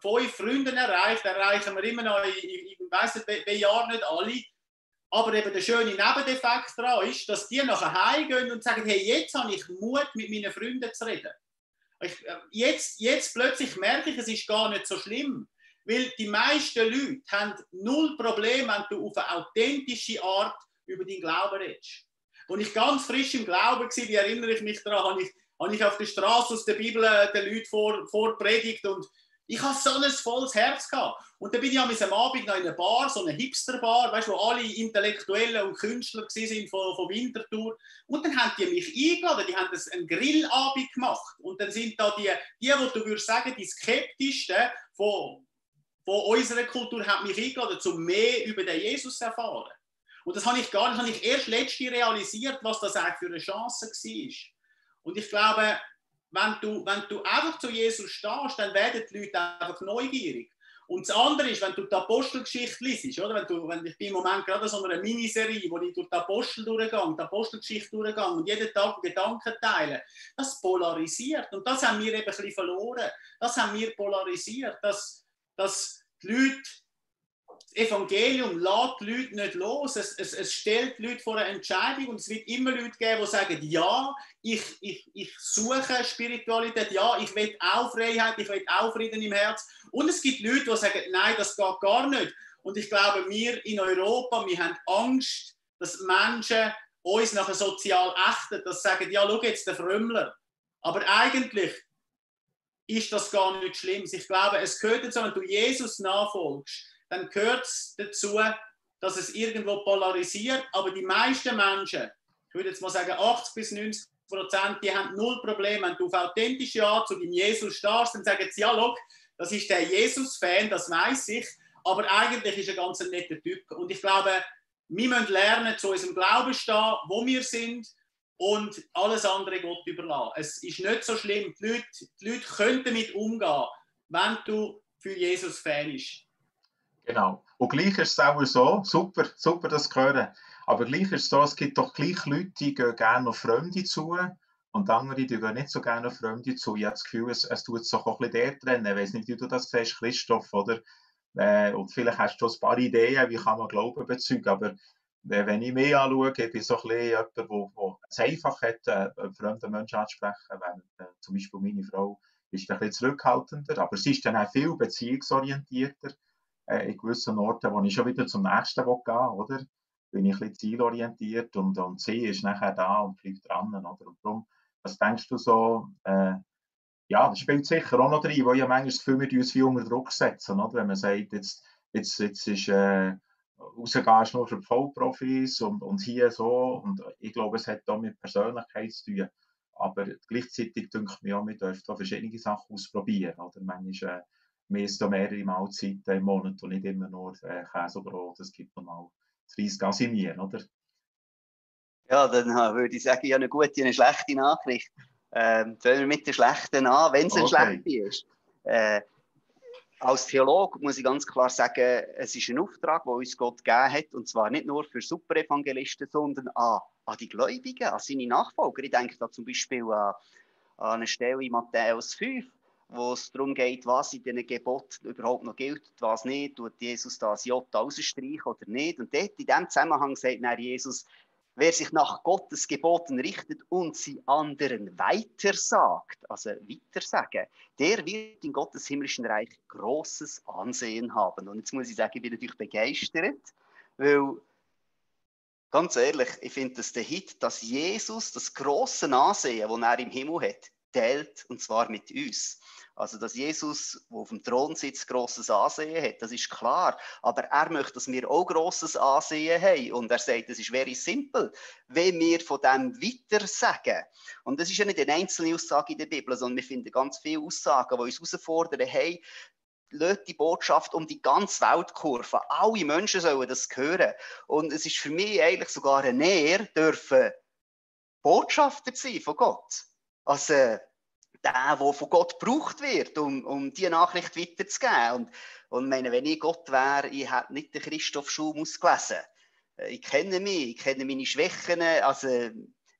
fünf Freunde erreicht, erreichen wir immer noch, ich, ich weiß nicht, wie Jahr nicht alle, aber eben der schöne Nebendeffekt daran ist, dass die nachher heimgehen und sagen, hey, jetzt habe ich Mut, mit meinen Freunden zu reden. Ich, äh, jetzt, jetzt plötzlich merke ich, es ist gar nicht so schlimm. Weil die meisten Leute haben null Probleme, wenn du auf eine authentische Art über deinen Glauben redest. Als ich ganz frisch im Glauben war, wie erinnere ich mich daran, habe ich, habe ich auf der Straße aus der Bibel äh, den Leuten vor, vorpredigt und ich hatte so ein volles Herz. Gehabt. Und dann bin ich am Abend noch in einer Bar, so eine Hipsterbar, wo alle Intellektuellen und Künstler sind von, von Winterthur. Und dann haben die mich eingeladen, die haben einen Grillabend gemacht. Und dann sind da die, die, wo du würdest sagen, die skeptischsten von, von unserer Kultur, haben mich eingeladen, um mehr über den Jesus zu erfahren. Und das habe ich gar nicht, habe ich erst letzte realisiert, was das eigentlich für eine Chance war. Und ich glaube, wenn du, wenn du einfach zu Jesus stehst, dann werden die Leute einfach neugierig. Und das andere ist, wenn du die Apostelgeschichte liest, oder? Wenn, du, wenn ich bin im Moment gerade so einer Miniserie, wo ich durch die Apostel durchgehe, die Apostelgeschichte durchgehe und jeden Tag Gedanken teile, das polarisiert. Und das haben wir eben ein bisschen verloren. Das haben wir polarisiert, dass, dass die Leute das Evangelium lässt die Leute nicht los. Es, es, es, stellt die Leute vor eine Entscheidung und es wird immer Leute geben, die sagen, ja, ich, ich, ich suche Spiritualität, ja, ich will auch Freiheit, ich will auch Frieden im Herz. Und es gibt Leute, die sagen, nein, das geht gar nicht. Und ich glaube, wir in Europa, wir haben Angst, dass Menschen uns nachher sozial achten, dass sie sagen, ja, schau jetzt, der Frömmler. Aber eigentlich ist das gar nicht schlimm. Ich glaube, es gehört dazu, wenn du Jesus nachfolgst, dann gehört es dazu, dass es irgendwo polarisiert. Aber die meisten Menschen, ich würde jetzt mal sagen 80 bis 90 Prozent, die haben null Probleme. Wenn du auf authentische Art zu dem Jesus starrst, dann sagen sie, ja, look, das ist der Jesus-Fan, das weiß ich. Aber eigentlich ist er ganz ein netter Typ. Und ich glaube, wir müssen lernen, zu unserem Glauben stehen, wo wir sind und alles andere Gott überlassen. Es ist nicht so schlimm. Die Leute, die Leute können damit umgehen, wenn du für Jesus Fan bist. Genau. Und gleich ist es auch so, super, super das hören. Aber gleich ist es so, es gibt doch gleich Leute, die gehen gerne auf Fremde zu und andere, die gehen nicht so gerne auf Fremde zu. Ich habe das Gefühl, es, es tut sich auch ein bisschen der trennen. Ich weiß nicht, wie du das siehst, Christoph, oder? Äh, und vielleicht hast du ein paar Ideen, wie kann man Glauben bezeugen, aber äh, wenn ich mich anschaue, ich bin so ein bisschen jemand, der es einfach hat, äh, einen fremden Menschen anzusprechen, während äh, zum Beispiel meine Frau ist ein bisschen zurückhaltender, aber sie ist dann auch viel beziehungsorientierter äh, in gewissen Orten, wo ich schon wieder zum nächsten will gehen oder? Bin ich ein bisschen zielorientiert und, und sie ist nachher da und bleibt dran, oder? Und darum, was denkst du so, äh, ja, das spielt sicher auch noch drin, weil ich manchmal das Gefühl, wir uns viel unter Druck setzen, oder? wenn man sagt, jetzt, jetzt, jetzt ist, äh, rausgehst nur für Vollprofis und, und hier so. Und ich glaube, es hat da mit Persönlichkeit zu tun. Aber gleichzeitig denke ich mir auch, wir dürfen da verschiedene Sachen ausprobieren. Oder? Manchmal äh, wir essen da mehrere Mahlzeiten im Monat und nicht immer nur äh, Käse oder Brot. Es gibt nochmal das Reis gasinieren, oder? Ja, dann äh, würde ich sagen, ich habe eine gute und eine schlechte Nachricht. Ähm, fangen wir mit der schlechten an, wenn es okay. eine schlechte ist. Äh, als Theologe muss ich ganz klar sagen, es ist ein Auftrag, den uns Gott gegeben hat, und zwar nicht nur für Superevangelisten, sondern an, an die Gläubigen, an seine Nachfolger. Ich denke da zum Beispiel an, an eine Stelle in Matthäus 5, wo es darum geht, was in diesen Geboten überhaupt noch gilt, was nicht. Tut Jesus das J rausstreichen oder nicht? Und dort in diesem Zusammenhang sagt Jesus, Wer sich nach Gottes Geboten richtet und sie anderen weitersagt, also weitersagen, der wird in Gottes himmlischen Reich großes Ansehen haben. Und jetzt muss ich sagen, ich bin natürlich begeistert, weil ganz ehrlich, ich finde das der Hit, dass Jesus das große Ansehen, das er im Himmel hat, teilt, und zwar mit uns. Also, dass Jesus, der auf dem Thron sitzt, grosses Ansehen hat, das ist klar. Aber er möchte, dass wir auch grosses Ansehen haben. Und er sagt, es ist very simple, wenn wir von dem weiter sagen. Und das ist ja nicht eine einzelne Aussage in der Bibel, sondern wir finden ganz viele Aussagen, die uns herausfordern, hey, lädt die Botschaft um die ganze Weltkurve. Alle Menschen sollen das hören. Und es ist für mich eigentlich sogar eine Nähe, dürfen Botschafter sein von Gott. Also, der, der von Gott gebraucht wird, um, um diese Nachricht weiterzugeben. Und, und meine, wenn ich Gott wäre, ich hätte nicht den Christoph Schum ausgelesen. Äh, ich kenne mich, ich kenne meine Schwächen. Also,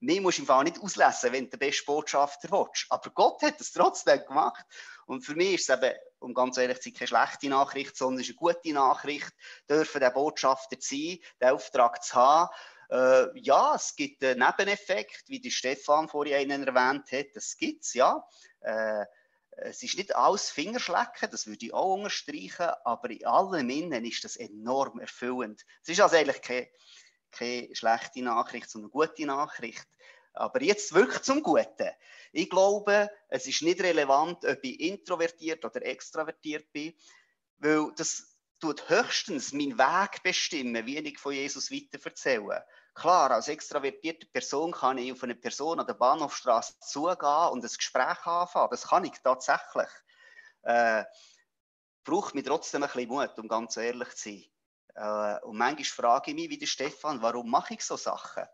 mir musst du im Fall nicht auslesen, wenn du der beste Botschafter willst. Aber Gott hat es trotzdem gemacht. Und für mich ist es eben, um ganz ehrlich zu sein, keine schlechte Nachricht, sondern es ist eine gute Nachricht, dürfen der Botschafter sein, den Auftrag zu haben. Äh, ja, es gibt einen Nebeneffekt, wie die Stefan vorhin erwähnt hat. Das gibt es, ja. Äh, es ist nicht alles Fingerschlecken, das würde ich auch unterstreichen, aber in allem Innen ist das enorm erfüllend. Es ist also eigentlich keine, keine schlechte Nachricht, sondern eine gute Nachricht. Aber jetzt wirklich zum Guten. Ich glaube, es ist nicht relevant, ob ich introvertiert oder extravertiert bin, weil das tut höchstens meinen Weg bestimmen, wie ich von Jesus weiter erzähle. Klar, als extravertierte Person kann ich auf eine Person an der Bahnhofstraße zugehen und ein Gespräch anfangen. Das kann ich tatsächlich. Äh, braucht mir trotzdem ein bisschen Mut, um ganz ehrlich zu sein. Äh, und manchmal frage ich mich, wie der Stefan, warum mache ich so Sachen?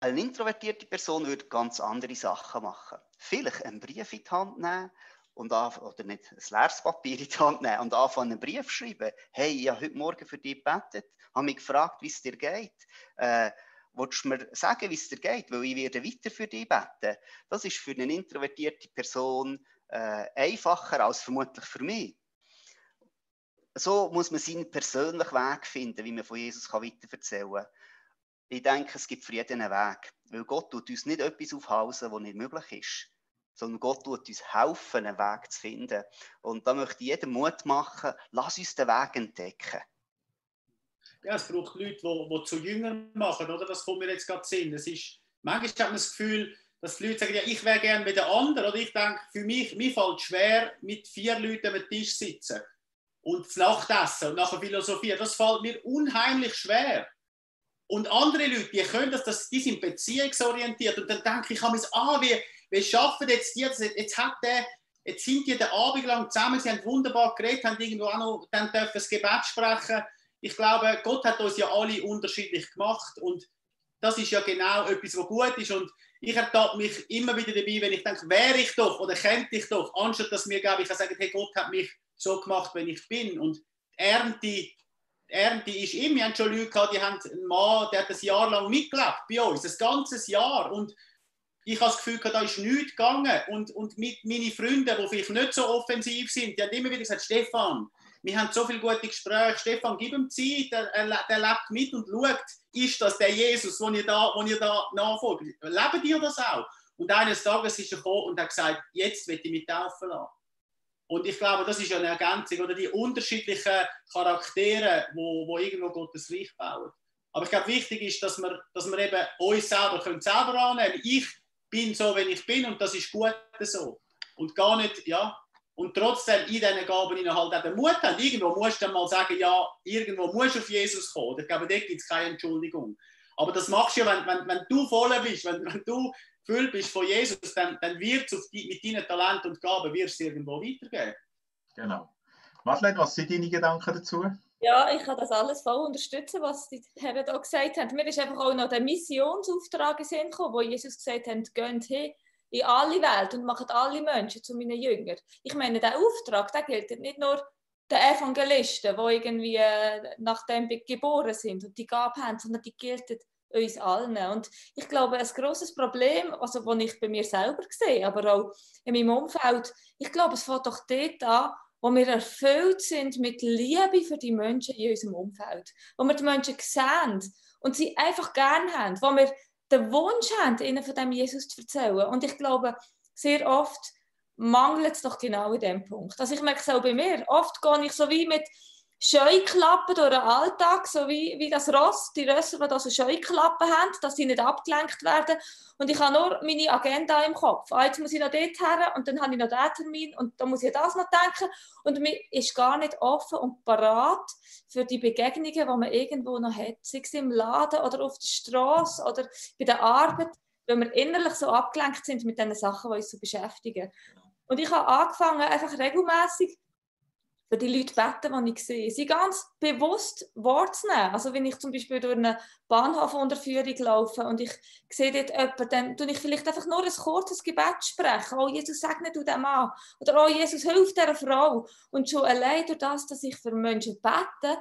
Eine introvertierte Person würde ganz andere Sachen machen. Vielleicht einen Brief in die Hand nehmen und oder nicht ein leeres Papier in die Hand nehmen und anfangen, einen Brief zu schreiben. Hey, ich habe heute Morgen für dich gebetet, habe mich gefragt, wie es dir geht. Äh, Willst du mir sagen, wie es dir geht? Weil ich werde weiter für dich beten. Das ist für eine introvertierte Person äh, einfacher als vermutlich für mich. so muss man seinen persönlichen Weg finden, wie man von Jesus weiterverzählen kann. Ich denke, es gibt für jeden einen Weg. Weil Gott tut uns nicht etwas aufhalsen, was nicht möglich ist, sondern Gott tut uns helfen, einen Weg zu finden. Und da möchte ich jedem Mut machen, lass uns den Weg entdecken. Ja, es braucht Leute, die, die zu Jüngern machen, oder? Das kommt mir jetzt gerade Sinn. Es ist, manchmal hat man das Gefühl, dass die Leute sagen, ja, ich wäre gerne mit den anderen. Oder ich denke, für mich, mir fällt es schwer, mit vier Leuten am Tisch zu sitzen und zu Nachtessen und nachher philosophieren. Das fällt mir unheimlich schwer. Und andere Leute, die können das, das die sind beziehungsorientiert. Und dann denke ich, ich mir ah, wie, wie schaffen jetzt die, jetzt hat der, jetzt sind die den Abend lang zusammen, sie haben wunderbar geredet, haben irgendwo auch noch, dann dürfen das Gebet sprechen. Ich glaube, Gott hat uns ja alle unterschiedlich gemacht und das ist ja genau etwas, was gut ist. Und ich ertappe mich immer wieder dabei, wenn ich denke, wäre ich doch oder könnte ich doch, anstatt dass mir, glaube ich, sagen, hey, Gott hat mich so gemacht, wenn ich bin. Und die Ernte, die Ernte ist immer, wir haben schon Leute gehabt, die haben einen Mann, der hat ein Jahr lang mitgelebt bei uns, ein ganzes Jahr. Und ich habe das Gefühl, da ist nichts gegangen. Und, und mit meine Freunde, die vielleicht nicht so offensiv sind, die haben immer wieder gesagt, Stefan, wir haben so viele gute Gespräche, Stefan, gib ihm Zeit, der, der lebt mit und schaut, ist das der Jesus, den ihr da, den ihr da nachfolgt? Lebt ihr das auch? Und eines Tages ist er gekommen und hat gesagt, jetzt will ich mich taufen lassen. Und ich glaube, das ist eine Ergänzung oder die unterschiedlichen Charaktere, wo, wo irgendwo Gottes Reich bauen. Aber ich glaube, wichtig ist, dass wir, dass wir eben uns selber können selber annehmen. Ich bin so, wenn ich bin und das ist gut so. Und gar nicht, ja, und trotzdem in diesen Gaben ihnen halt auch den Mut haben. Irgendwo musst du dann mal sagen, ja, irgendwo musst du auf Jesus kommen. Ich glaube, da gibt es keine Entschuldigung. Aber das machst du ja, wenn, wenn, wenn du voll bist, wenn, wenn du voll bist von Jesus, dann, dann wird es mit deinen Talenten und Gaben wirst irgendwo weitergeben. Genau. Madeleine, was sind deine Gedanken dazu? Ja, ich kann das alles voll unterstützen, was die Herren hier gesagt haben. Mir ist einfach auch noch der Missionsauftrag in gekommen, wo Jesus gesagt hat, geht hin in alle Welt und macht alle Menschen zu meinen Jüngern. Ich meine, der Auftrag, der gilt nicht nur den Evangelisten, die irgendwie äh, nach dem geboren sind und die Gabe haben, sondern die gilt uns allen. Und ich glaube, ein großes Problem, also das ich bei mir selber sehe, aber auch in meinem Umfeld, ich glaube, es fängt doch dort an, wo wir erfüllt sind mit Liebe für die Menschen in unserem Umfeld, wo wir die Menschen sehen und sie einfach gern haben, wo wir den Wunsch haben, ihnen von dem Jesus zu erzählen. Und ich glaube, sehr oft mangelt es doch genau in dem Punkt. Also ich merke es auch bei mir. Oft gehe ich so wie mit Scheuklappen durch den Alltag, so wie, wie das Ross, die Rösser, die da so Scheuklappen haben, dass sie nicht abgelenkt werden. Und ich habe nur meine Agenda im Kopf. Ah, jetzt muss ich noch dort her und dann habe ich noch diesen Termin und dann muss ich das noch denken. Und man ist gar nicht offen und parat für die Begegnungen, die man irgendwo noch hat. Sei es im Laden oder auf der Straße oder bei der Arbeit, wenn wir innerlich so abgelenkt sind mit den Sachen, die uns so beschäftigen. Und ich habe angefangen, einfach regelmäßig für die Leute beten, die ich sehe, sie ganz bewusst wahrzunehmen. Also wenn ich zum Beispiel durch eine Bahnhofunterführung laufe und ich sehe dort jemanden, dann tue ich vielleicht einfach nur ein kurzes Gebet sprechen. Oh, Jesus, segne du den Mann. Oder oh, Jesus, hilf dieser Frau. Und schon allein durch das, dass ich für Menschen bete,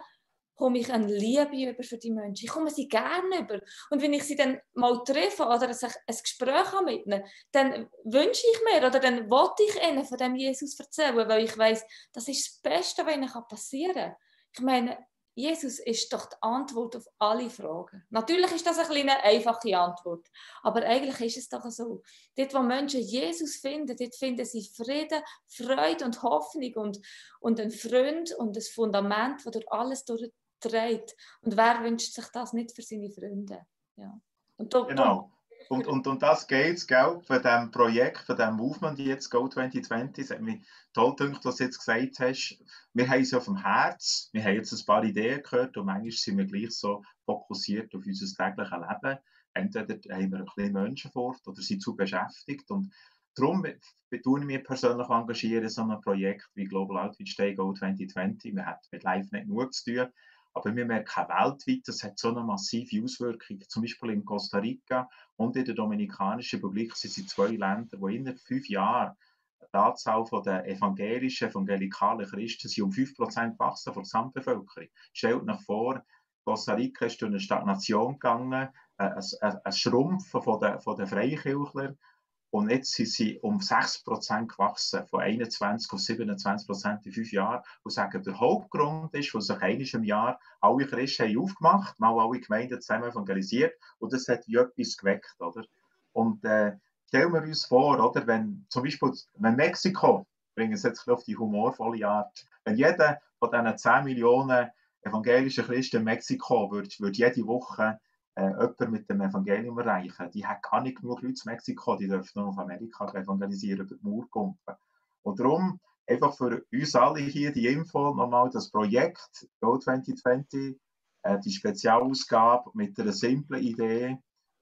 komme ich eine Liebe über für die Menschen. Ich komme sie gerne über. Und wenn ich sie dann mal treffe oder ein Gespräch habe mit ihnen, dann wünsche ich mir oder dann wollte ich ihnen von dem Jesus erzählen, weil ich weiß, das ist das Beste, was ihnen passieren kann. Ich meine, Jesus ist doch die Antwort auf alle Fragen. Natürlich ist das eine kleine einfache Antwort, aber eigentlich ist es doch so. Dort, wo Menschen Jesus finden, dort finden sie Frieden, Freude und Hoffnung und, und einen Freund und ein Fundament, das durch alles durch, trägt. Und wer wünscht sich das nicht für seine Freunde? Ja. Und da, genau. Und, und, und das geht es, von diesem Projekt, von diesem Movement jetzt, Go 2020, es hat mich toll gedacht, was du jetzt gesagt hast. Wir haben es auf dem Herz, wir haben jetzt ein paar Ideen gehört und manchmal sind wir gleich so fokussiert auf unser tägliches Leben. Entweder haben wir ein bisschen Menschen fort oder sind zu beschäftigt und darum tue ich mich persönlich engagieren in so einem Projekt wie Global Outreach Day Go 2020. Wir haben mit Live nicht genug zu tun. Aber wir merken weltweit, das hat so eine massive Auswirkung. Zum Beispiel in Costa Rica und in der Dominikanischen Republik sind es zwei Länder, wo in fünf Jahren die Anzahl der evangelischen, evangelikalen Christen sind um 5% gewachsen von der Gesamtbevölkerung. Stellt euch vor, Costa Rica ist durch eine Stagnation gegangen, ein, ein, ein Schrumpfen von der, von der Freikirchler Und jetzt sind sie um 6% gewachsen, von 21 auf 27% in fünf Jahren. Und sagen, der Hauptgrund ist, dass sich einiges im Jahr alle Christen haben aufgemacht mal alle Gemeinden zusammen evangelisiert. Und das hat etwas geweckt. Oder? Und äh, stellen wir uns vor, oder, wenn zum Beispiel wenn Mexiko, bringen es jetzt auf die humorvolle Art, wenn jeder von diesen 10 Millionen evangelischen Christen in Mexiko würde, würde jede Woche äh, jemanden mit dem Evangelium erreichen. Die haben gar nicht genug Leute in Mexiko, die dürfen nur auf Amerika evangelisieren, über die Mauer. Und darum, einfach für uns alle hier die Info, nochmal das Projekt Go 2020, äh, die Spezialausgabe mit einer simplen Idee,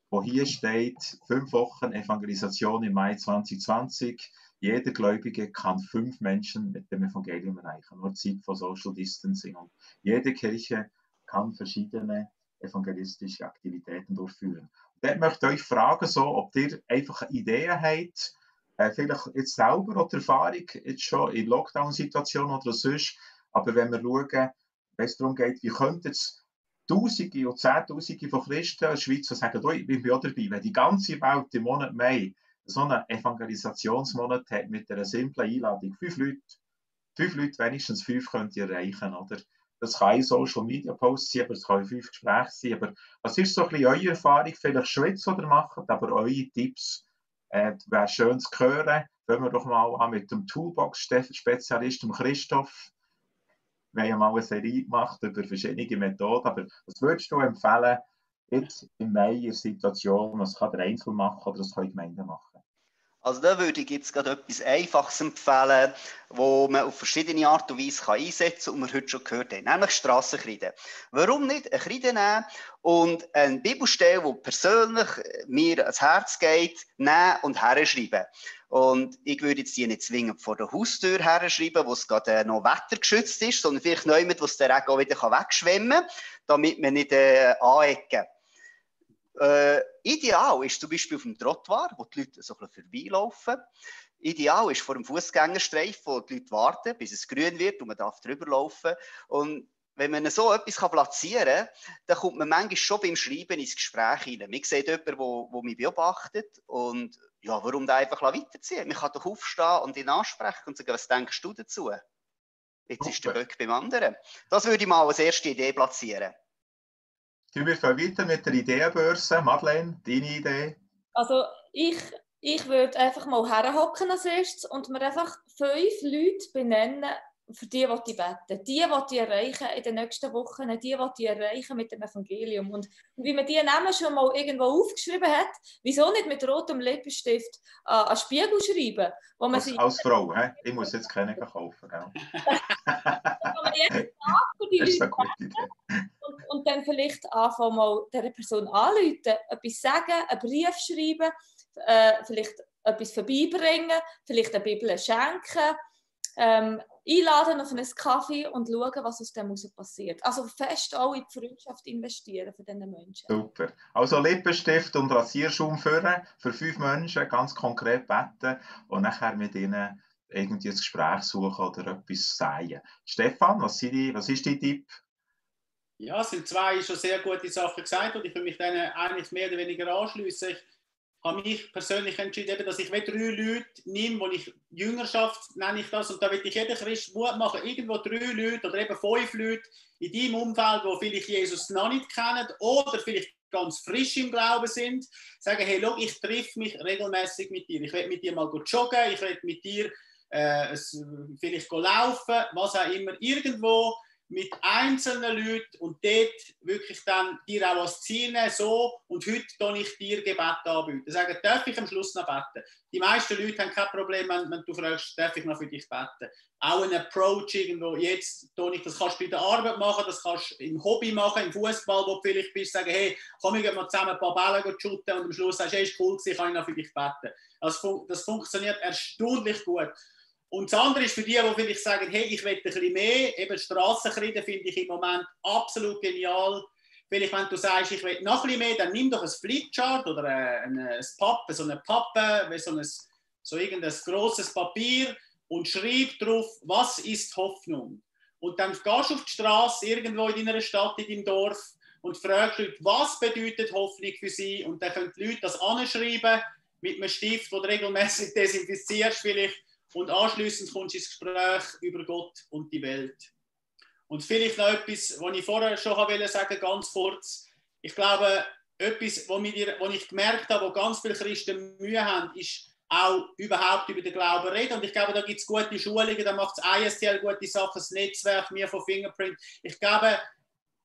wo hier steht, fünf Wochen Evangelisation im Mai 2020. Jeder Gläubige kann fünf Menschen mit dem Evangelium erreichen, nur Zeit von Social Distancing. Und jede Kirche kann verschiedene evangelistische Aktivitäten durchführen. Und dort möchte ich euch fragen, so, ob ihr einfach Ideen habt, äh, vielleicht jetzt selber oder Erfahrung, jetzt schon in Lockdown-Situationen oder sonst, aber wenn wir schauen, wenn es darum geht, wie könnte es Tausende und Zehntausende von Christen in der Schweiz sagen, ich bin auch dabei, wenn die ganze Welt im Monat Mai so einen Evangelisationsmonat hat mit einer simplen Einladung, fünf Leute, fünf Leute, wenigstens fünf könnt ihr erreichen, oder? Das kann Social Media Post sein, aber es können fünf Gespräche sein. Aber was ist so ein bisschen eure Erfahrung? Vielleicht Schweiz oder machen, aber eure Tipps äh, wäre schön zu hören. Fangen wir doch mal an mit dem Toolbox-Spezialist Christoph. Wir haben ja mal eine Serie gemacht über verschiedene Methoden. Aber was würdest du empfehlen, jetzt in meiner Situation? Was kann der Einzel machen oder was kann die Gemeinde machen? Also da würde ich jetzt gerade etwas Einfaches empfehlen, wo man auf verschiedene Art und Weise kann einsetzen kann und wir heute schon gehört haben, nämlich Strassenkreide. Warum nicht eine Kreide nehmen und eine Bibelstelle, die persönlich mir ans Herz geht, nehmen und herschreiben? Und ich würde jetzt die nicht zwingend vor der Haustür herschreiben, wo es gerade noch wettergeschützt ist, sondern vielleicht mit, wo es der Regen auch wieder wegschwimmen kann, damit man nicht äh, anecken. Äh, ideal ist zum Beispiel auf dem Trottoir, wo die Leute so ein bisschen vorbeilaufen. Ideal ist vor dem Fußgängerstreifen, wo die Leute warten, bis es grün wird und man darf drüber laufen. Und wenn man so etwas platzieren kann, dann kommt man manchmal schon beim Schreiben ins Gespräch hinein. Man sieht jemanden, der mich beobachtet und ja, warum da einfach weiterziehen? Man kann doch aufstehen und ihn ansprechen und sagen, was denkst du dazu? Jetzt ist der Böck beim anderen. Das würde ich mal als erste Idee platzieren. Du, wir weiter mit der Ideenbörse. Madeleine, deine Idee? Also ich, ich würde einfach mal herhocken als erstes und mir einfach fünf Leute benennen, für die will ich beten. Die will ich erreichen in den nächsten Wochen, die will ich erreichen mit dem Evangelium. Und, und wie man die Namen schon mal irgendwo aufgeschrieben hat, wieso nicht mit rotem Lippenstift äh, an Spiegel schreiben? Wo man als, sie als Frau, he? ich muss jetzt keine kaufen. Gell? das ist eine gute Idee und, und dann vielleicht anfangen, mal dieser Person anzuleiten, etwas sagen, einen Brief schreiben, äh, vielleicht etwas vorbeibringen, vielleicht eine Bibel schenken, ähm, einladen auf einen Kaffee und schauen, was aus dem heraus passiert. Also fest auch in die Freundschaft investieren für diese Menschen. Super. Also Lippenstift und Rasierschaum führen, für fünf Menschen ganz konkret beten und nachher mit ihnen irgendwie ein Gespräch suchen oder etwas sagen. Stefan, was, die, was ist dein Tipp? Ja, es sind zwei schon sehr gute Sachen gesagt und ich will mich denen eigentlich mehr oder weniger anschließen. Ich habe mich persönlich entschieden, dass ich drei Leute nehme, die ich Jüngerschaft nenne ich das, und da will ich jeden Christ Mut machen, irgendwo drei Leute oder eben fünf Leute in deinem Umfeld, wo vielleicht Jesus noch nicht kennen oder vielleicht ganz frisch im Glauben sind, sagen, hey, look, ich treffe mich regelmäßig mit dir. Ich will mit dir mal joggen, ich will mit dir äh, vielleicht laufen, was auch immer, irgendwo mit einzelnen Leuten und dort wirklich dann dir auch was ziehen, so und heute tue ich dir Gebet anbieten. Sagen, darf ich am Schluss noch beten? Die meisten Leute haben kein Problem, wenn, wenn du fragst, darf ich noch für dich beten? Auch ein Approach irgendwo, jetzt tue ich, das kannst du bei der Arbeit machen, das kannst du im Hobby machen, im Fußball, wo du vielleicht bist, sagen, hey, komm, wir mal zusammen ein paar Bälle shooten und am Schluss sagst du, hey, ist cool gewesen, kann ich noch für dich beten. Also, das funktioniert erstaunlich gut. Und das andere ist für die, die vielleicht sagen, hey, ich will ein bisschen mehr, eben Strassenkreide finde ich im Moment absolut genial. Vielleicht, wenn du sagst, ich will noch ein bisschen mehr, dann nimm doch ein Flipchart oder ein, ein Pappe, so eine Pappe, so, ein, so irgendein grosses Papier und schreib drauf, was ist Hoffnung? Und dann gehst du auf die Straße irgendwo in deiner Stadt, in deinem Dorf und fragst Leute, was bedeutet Hoffnung für sie? Und dann können die Leute das anschreiben mit einem Stift, den du regelmäßig desinfizierst vielleicht und anschließend kommst du ins Gespräch über Gott und die Welt. Und vielleicht noch etwas, was ich vorher schon wollte sagen, ganz kurz. Ich glaube, etwas, was ich gemerkt habe, wo ganz viele Christen Mühe haben, ist auch überhaupt über den Glauben reden. Und ich glaube, da gibt es gute Schulungen, da macht das ISTL gute Sachen, das Netzwerk, mir von Fingerprint. Ich glaube,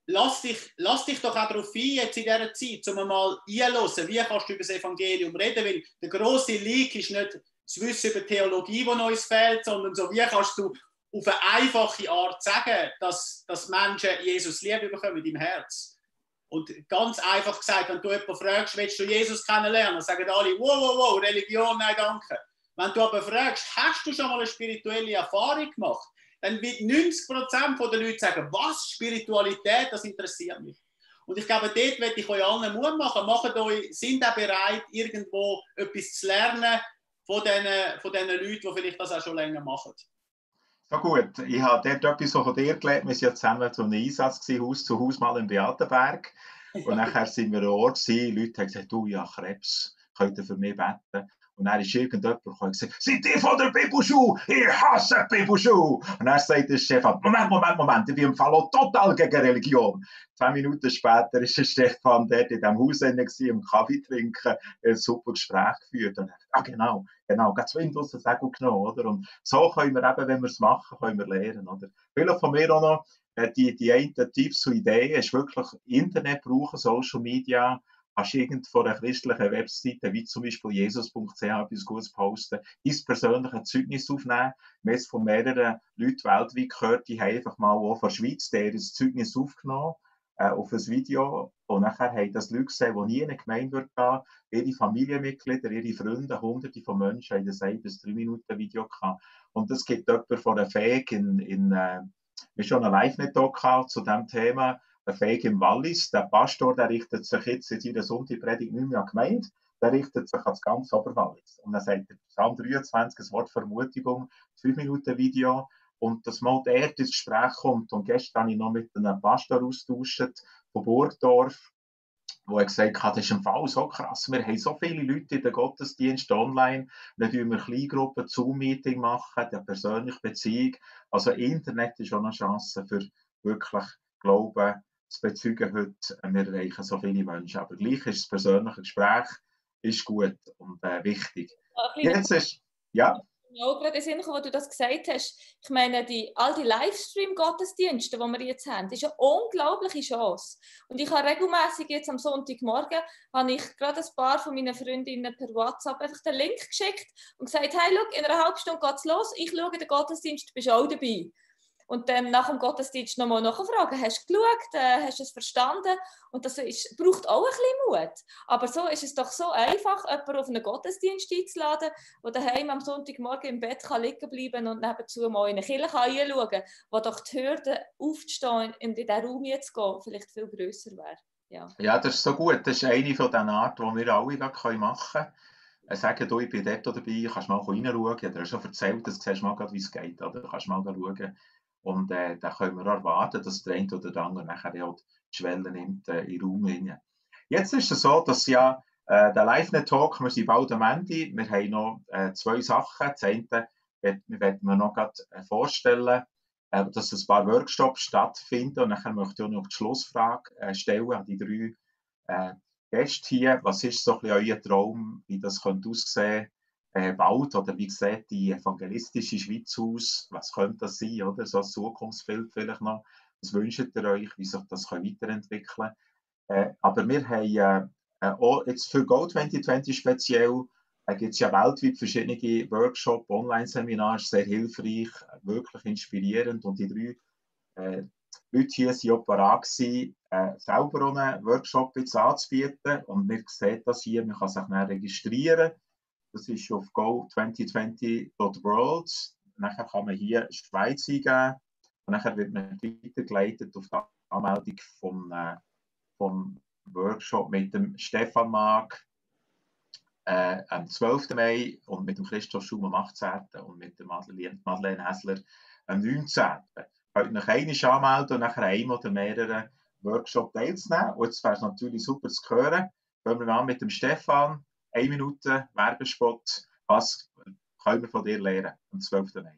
lass dich, lass dich doch auch darauf ein, jetzt in dieser Zeit, um mal einzuhören, wie kannst du über das Evangelium reden, weil der große Leak ist nicht das Wissen über Theologie, das uns fehlt, sondern so, wie kannst du auf eine einfache Art sagen, dass, dass Menschen Jesus Liebe bekommen im Herz. Und ganz einfach gesagt, wenn du jemanden fragst, willst du Jesus kennenlernen, sagen alle, wow, wow, wow, Religion, nein, danke. Wenn du aber fragst, hast du schon mal eine spirituelle Erfahrung gemacht, dann wird 90% der Leute sagen, was, Spiritualität, das interessiert mich. Und ich glaube, dort werde ich euch allen Mut machen. Macht euch, sind auch bereit, irgendwo etwas zu lernen von diesen, von diesen Leuten, die vielleicht das auch schon länger machen. So gut, ich habe dort etwas von dir gelernt. Wir waren ja zusammen zu einem Einsatz, gewesen, Haus zu Haus mal im Beatenberg. Und nachher sind wir an Ort, gewesen. Leute haben gesagt, du, ja, Krebs, könnt ihr für mich beten? Und dann ist irgendjemand gekommen und gesagt, seid ihr von der Bibelschule? Ich hasse Bibelschule. Und dann sagt der Stefan, Moment, Moment, Moment, ich bin im Fall auch total gegen Religion. Zwei Minuten später ist der Stefan dort in diesem Haus im Kaffee trinken, ein super Gespräch geführt. Und ah, genau, genau, ganz Windows das Segel genommen, oder? Und so können wir eben, wenn wir es machen, können wir lernen, oder? Vielleicht von mir auch noch, die, die einen Tipps und Ideen ist wirklich Internet brauchen, Social Media, du irgend von einer christlichen Webseite, wie zum Beispiel jesus.ch, etwas Gutes posten, dein persönliche Zeugnis aufnehmen. Wir haben es von mehreren Leuten weltweit gehört, die haben einfach mal auch von der Schweiz deren Zeugnis aufgenommen äh, auf ein Video und nachher haben das Leute gesehen, die nie in eine Gemeinde gehen ihre Familienmitglieder, ihre Freunde, hunderte von Menschen haben das ein bis drei Minuten Video gehabt. Und es gibt jemanden von der FEG in, in äh, wir schon einen Live-Net zu diesem Thema, Fähig im Wallis. Der Pastor, der richtet sich jetzt in seiner Sonntagspredigt nicht mehr an die Gemeinde, der richtet sich an das ganze Oberwallis. Und dann sagt er, Psalm 23, das Wort Vermutigung, 5 Minuten Video, und dass mal der ins Gespräch kommt. Und gestern habe ich noch mit einem Pastor austauscht von Burgdorf, wo er gesagt hat, das ist im Fall so krass. Wir haben so viele Leute in den Gottesdienst online. Dann tun wir Kleingruppen, Zoom-Meeting machen, der persönliche Beziehung. Also Internet ist auch eine Chance für wirklich Glauben zu bezeugen heute, äh, wir erreichen so viele Menschen. Aber gleich ist das persönliche Gespräch ist gut und äh, wichtig. Jetzt ist, ja. auch gerade in Sinn wo du das gesagt hast. Ich meine, die, all die Livestream-Gottesdienste, die wir jetzt haben, ist eine unglaubliche Chance. Und ich habe regelmäßig jetzt am Sonntagmorgen, habe ich gerade ein paar von meinen Freundinnen per WhatsApp einfach den Link geschickt und gesagt, hey, look, in einer halben Stunde geht es los, ich schaue den Gottesdienst, du bist auch dabei und dann nach dem Gottesdienst nochmal nachfragen, hast du geschaut, äh, hast du es verstanden? Und das ist, braucht auch ein bisschen Mut. Aber so ist es doch so einfach, jemanden auf einen Gottesdienst einzuladen, der daheim am Sonntagmorgen im Bett kann liegen bleiben und nebenzu mal in eine Kirche reinschauen kann, wo doch die Hürde aufzustehen und in diesen Raum zu gehen vielleicht viel grösser wäre. Ja. ja, das ist so gut. Das ist eine von den Arten, die wir alle machen können äh, sagen, du, ich bin dort dabei, kannst mal reinschauen. Ich habe schon erzählt, das siehst mal, wie es geht. Oder? Du kannst mal schauen, und äh, da können wir erwarten, dass der eine oder der andere nachher auch die Schwelle nimmt äh, in den Raum hinein. Jetzt ist es so, dass ja äh, der Live-Net-Talk, wir sind bald am Ende, wir haben noch äh, zwei Sachen. Das eine werden wir noch grad, äh, vorstellen, äh, dass ein paar Workshops stattfinden und nachher möchte ich auch noch die Schlussfrage äh, stellen an die drei Gäste hier. Was ist so ein bisschen euer Traum, wie das könnte aussehen äh, oder wie sieht die evangelistische Schweiz aus? Was könnte das sein, oder? So ein Zukunftsbild vielleicht noch. Was wünscht ihr euch, wie sich das weiterentwickeln kann? Äh, aber wir haben äh, auch jetzt für Go 2020 speziell äh, gibt es ja weltweit verschiedene Workshops, Online-Seminare, sehr hilfreich, wirklich inspirierend und die drei äh, Leute hier waren auch parat, gewesen, äh, selber einen Workshop jetzt anzubieten. Und wir sehen das hier, man kann sich dann registrieren. Das ist auf go2020.world. Nachher kann man hier Schweiz eingeben und nachher wird man weitergeleitet auf die Anmeldung vom, äh, Workshop mit dem Stefan Mag äh, am 12. Mai und mit dem Christoph Schum am 18. und mit der Madeleine, Madeleine Hässler am 19. Könnt euch einmal anmelden und nachher einem oder mehreren Workshop teilzunehmen. Und jetzt wäre es natürlich super zu hören. Fangen wir an mit dem Stefan eine Minute Werbespot. Was können wir von dir lernen am 12. Mai?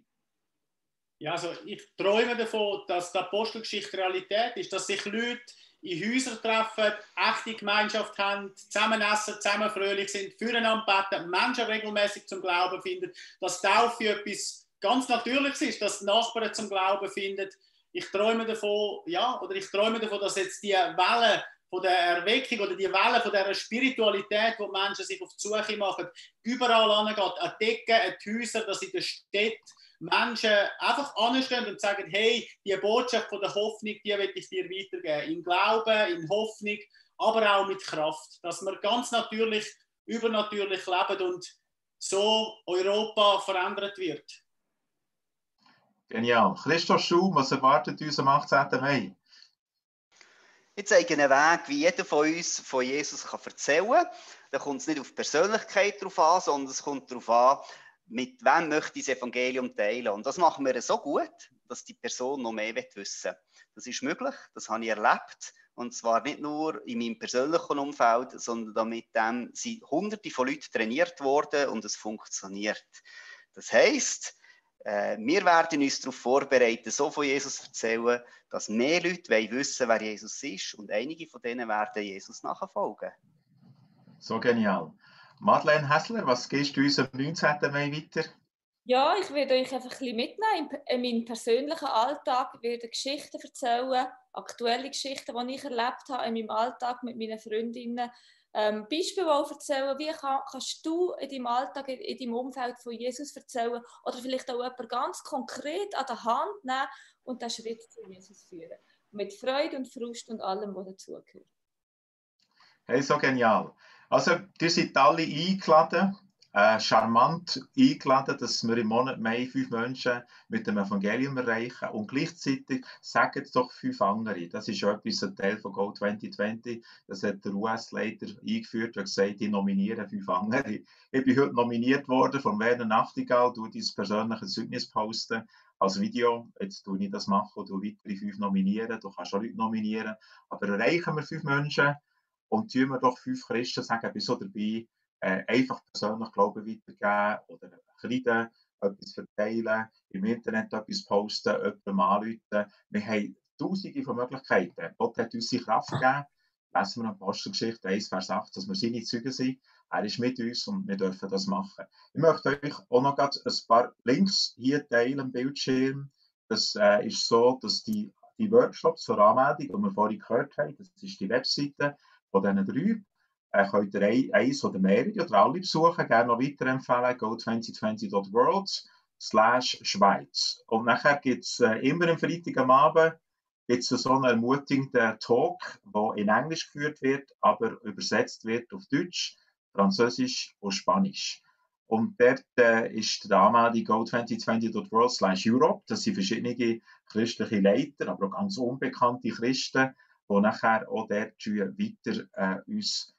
Ja, also ich träume davon, dass die Apostelgeschichte Realität ist, dass sich Leute in Häusern treffen, echte Gemeinschaft haben, zusammen essen, zusammen fröhlich sind, füreinander beten, Menschen regelmäßig zum Glauben finden, dass Taufe etwas ganz Natürliches ist, dass Nachbarn zum Glauben finden. Ich träume davon, ja, oder ich träume davon, dass jetzt die Welle von der Erweckung oder die Welle von der Spiritualität, wo die Menschen sich auf die Suche machen, überall angeht, an Decken, an die Häuser, dass in der Stadt Menschen einfach anstehen und sagen, hey, die Botschaft von der Hoffnung, die will ich dir weitergeben. In Glauben, in Hoffnung, aber auch mit Kraft. Dass wir ganz natürlich, übernatürlich leben und so Europa verändert wird. Genial. Christoph Schum, was erwartet uns am 18. Mai? Ich zeige einen Weg, wie jeder von uns von Jesus kann erzählen kann. Da kommt es nicht auf Persönlichkeit drauf an, sondern es kommt darauf an, mit wem möchte ich das Evangelium teilen. Und das machen wir so gut, dass die Person noch mehr wissen will. Das ist möglich, das habe ich erlebt. Und zwar nicht nur in meinem persönlichen Umfeld, sondern damit dem sind hunderte von Leuten trainiert worden und es funktioniert. Das heisst, wir werden uns darauf vorbereiten, so von Jesus zu erzählen, dass mehr Leute wissen wer Jesus ist und einige von denen werden Jesus nachfolgen. So genial. Madeleine Hessler, was gehst du uns am 19. Mai weiter? Ja, ich werde euch einfach ein bisschen mitnehmen in meinen persönlichen Alltag. Ich werde Geschichten erzählen, aktuelle Geschichten, die ich erlebt habe in meinem Alltag mit meinen Freundinnen. Ähm, Beispiele auch erzählen, wie kann, kannst du in deinem Alltag, in, in deinem Umfeld von Jesus erzählen oder vielleicht auch jemanden ganz konkret an der Hand nehmen und den Schritt zu Jesus führen. Mit Freude und Frust und allem, was dazugehört. Hey, so genial. Also, ihr seid alle eingeladen, äh, charmant eingeladen, dass wir im Monat Mai fünf Menschen mit dem Evangelium erreichen und gleichzeitig sagen es doch fünf andere. Das ist etwas, ein Teil von Go 2020. Das hat der US-Leiter eingeführt und gesagt, ich nominiere fünf andere. Ich bin heute nominiert worden von Werner Nachtigall, du dein persönliches Zeugnis posten als Video. Jetzt tue ich das machen, du weitere fünf nominieren. Du kannst auch Leute nominieren. Aber erreichen wir fünf Menschen, und tun wir doch fünf Christen sagen, bist so dabei, einfach persönlich Glauben weitergeben oder kleiden, etwas verteilen, im Internet etwas posten, jemandem anrufen. Wir haben tausende von Möglichkeiten. Gott hat uns die Kraft gegeben. Lesen wir Apostelgeschichte 1, Vers 8, dass wir seine Zeugen sind. Er ist mit uns und wir dürfen das machen. Ich möchte euch auch noch ein paar Links hier teilen am Bildschirm. Das äh, ist so, dass die, die Workshops zur Anmeldung, die wir vorhin gehört haben, das ist die Webseite, von diesen drei äh, könnt ihr ein, eins oder mehrere oder alle besuchen, gerne noch weiterempfehlen, go2020.world slash Schweiz. Und nachher gibt es äh, immer am Freitag am Abend gibt's so einen ermutigenden Talk, der in Englisch geführt wird, aber übersetzt wird auf Deutsch, Französisch und Spanisch. Und dort äh, ist der Anmeldung go2020.world slash Europe. Das sind verschiedene christliche Leiter, aber auch ganz unbekannte Christen, die nachher auch dort weiter äh, uns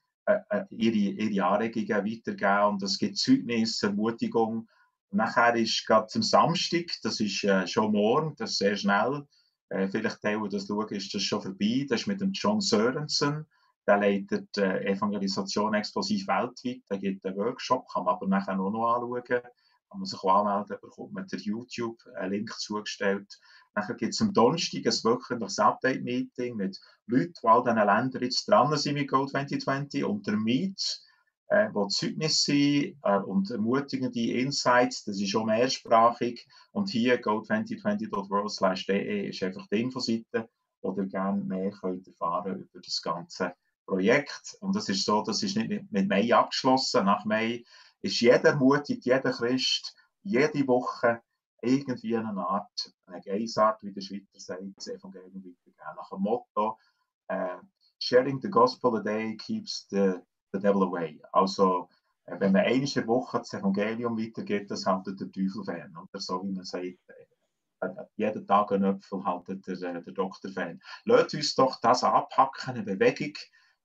ihre, ihre Anregungen weitergeben. Und es gibt Zeugnis, Ermutigung. Nachher ist gerade zum Samstag, das ist äh, schon morgen, das ist sehr schnell, äh, vielleicht Teil, das schauen, ist das schon vorbei. Das ist mit dem John Sörensen. Der leitet äh, Evangelisation explosiv weltweit. Der gibt einen Workshop, kann man aber nachher auch noch anschauen. Kann man sich anmelden, bekommt man der YouTube einen Link zugestellt. Nachher gibt es am Donnerstag ein wöchentliches Update-Meeting mit Leuten, die all diesen Ländern jetzt dran sind mit Go 2020 und der Meet, äh, wo Zeugnisse sind äh, und ermutigende Insights, das ist schon mehrsprachig und hier go2020.world.de ist einfach die Infoseite, wo ihr gerne mehr könnt erfahren über das ganze Projekt. Und das ist so, das ist nicht mit Mai abgeschlossen. Nach Mai ist jeder ermutigt, jeder Christ, jede Woche irgendwie eine Art, eine Geisart, wie der Schweizer sagt, das Evangelium weitergeben. Nach dem Motto, äh, sharing the gospel a day keeps the, the devil away. Also, äh, wenn man eine Woche das Evangelium weitergeht, das haltet der Teufel fern. Oder so wie man sagt, äh, äh jeden Tag ein Apfel haltet der, äh, der Doktor fern. Lasst uns doch das abhacken, eine Bewegung,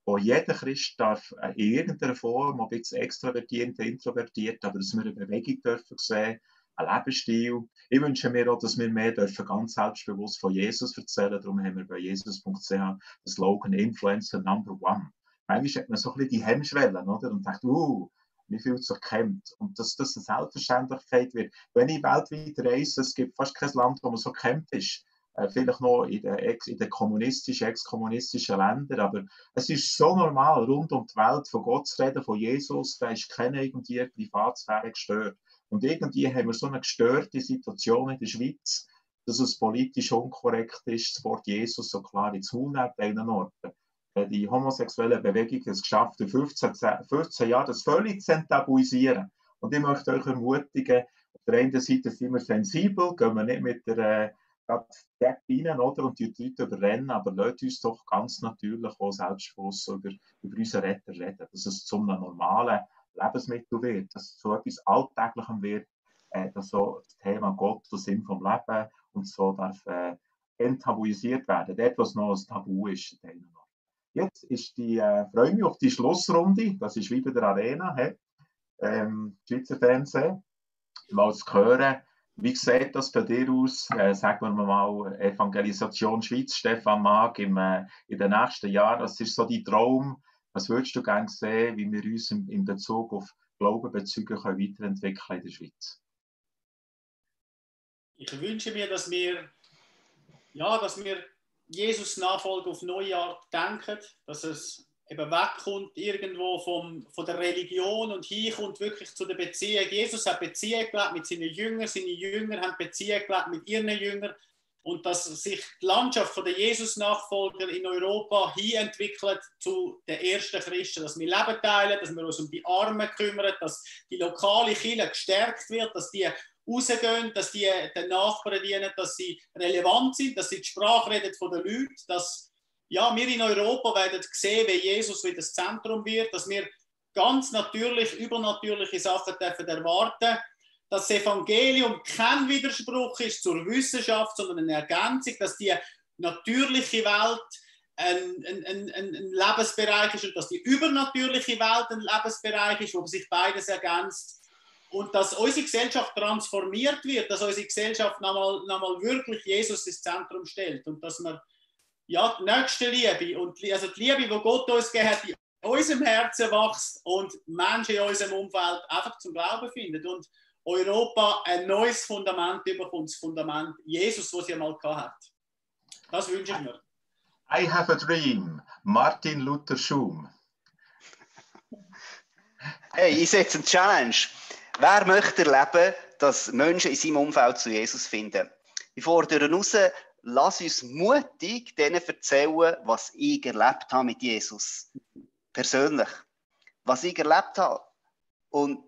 wo jeder Christ darf in irgendeiner Form, ob jetzt extrovertiert, introvertiert, aber dass wir eine Bewegung dürfen sehen, ein Lebensstil. Ich wünsche mir auch, dass wir mehr dürfen ganz selbstbewusst von Jesus erzählen. Darum haben wir bei jesus.ch den Slogan Influencer Number One. Manchmal hat man so ein bisschen die Hemmschwellen, oder? Und denkt, uh, man fühlt sich kämpft. Und dass das eine Selbstverständlichkeit wird. Wenn ich weltweit reise, es gibt fast kein Land, wo man so kämpft ist. Äh, vielleicht noch in den, ex, in den kommunistischen, ex-kommunistischen Ländern, aber es ist so normal, rund um die Welt von Gott zu reden, von Jesus, da ist keine irgendwie Privatsphäre gestört. Und irgendwie haben wir so eine gestörte Situation in der Schweiz, dass es politisch unkorrekt ist, das Wort Jesus so klar ins Maul nehmen, an einigen Orten. Äh, die homosexuelle Bewegung hat es geschafft, in 15, 15 Jahren das völlig zu enttabuisieren. Und ich möchte euch ermutigen, auf der einen Seite sind wir sensibel, gehen wir nicht mit der äh, rein oder, und die Leute überrennen, aber lasst uns doch ganz natürlich auch selbstbewusst über, über unseren Retter reden, dass es zu einem normalen Lebensmittel wird, dass es zu etwas Alltäglichem wird, äh, dass so das Thema Gott, der Sinn vom Leben und so darf äh, enttabuisiert werden, dort, was noch ein Tabu ist. Jetzt ist die, äh, freue mich auf die Schlussrunde, das ist wieder der Arena, he? ähm, Schweizer Fernsehen, mal zu hören, wie sieht das bei dir aus? Äh, sagen wir mal, Evangelisation Schweiz, Stefan Mag, im, äh, in den nächsten Jahren. Was ist so dein Traum? Was würdest du gerne sehen, wie wir uns in, in Bezug auf Glaubenbezüge können weiterentwickeln in der Schweiz? Ich wünsche mir, dass wir, ja, dass wir Jesus Nachfolge auf neue Art denken, dass es eben wegkommt irgendwo vom, von der Religion und hinkommt wirklich zu der Beziehung. Jesus hat Beziehung gelebt mit seinen Jüngern, seine Jünger haben Beziehung gelebt mit ihren Jüngern und dass sich die Landschaft der Jesus-Nachfolger in Europa hin entwickelt zu den ersten Christen, dass wir Leben teilen, dass wir uns um die Armen kümmern, dass die lokale Kirche gestärkt wird, dass die rausgehen, dass die den Nachbarn dienen, dass sie relevant sind, dass sie die Sprache reden von den Leuten, dass ja, wir in Europa werden sehen, wie Jesus wieder das Zentrum wird, dass wir ganz natürlich, übernatürliche Sachen dürfen erwarten dass das Evangelium kein Widerspruch ist zur Wissenschaft, sondern eine Ergänzung, dass die natürliche Welt ein, ein, ein, ein, Lebensbereich ist und dass die übernatürliche Welt ein Lebensbereich ist, wo sich beides ergänzt. Und dass unsere Gesellschaft transformiert wird, dass unsere Gesellschaft nochmal, nochmal wirklich Jesus ins Zentrum stellt und dass man ja, die nächste Liebe und also die Liebe, die Gott uns gegeben hat, in unserem Herzen wächst und Menschen in unserem Umfeld einfach zum Glauben finden und Europa ein neues Fundament bekommt, das Fundament Jesus, das sie einmal hat. Das wünsche ich mir. I have a dream. Martin Luther Schum. Hey, ich setze eine Challenge. Wer möchte erleben, dass Menschen in seinem Umfeld zu Jesus finden? Ich fordere raus, lass uns mutig denen erzählen, was ich erlebt habe mit Jesus. Persönlich. Was ich erlebt habe. Und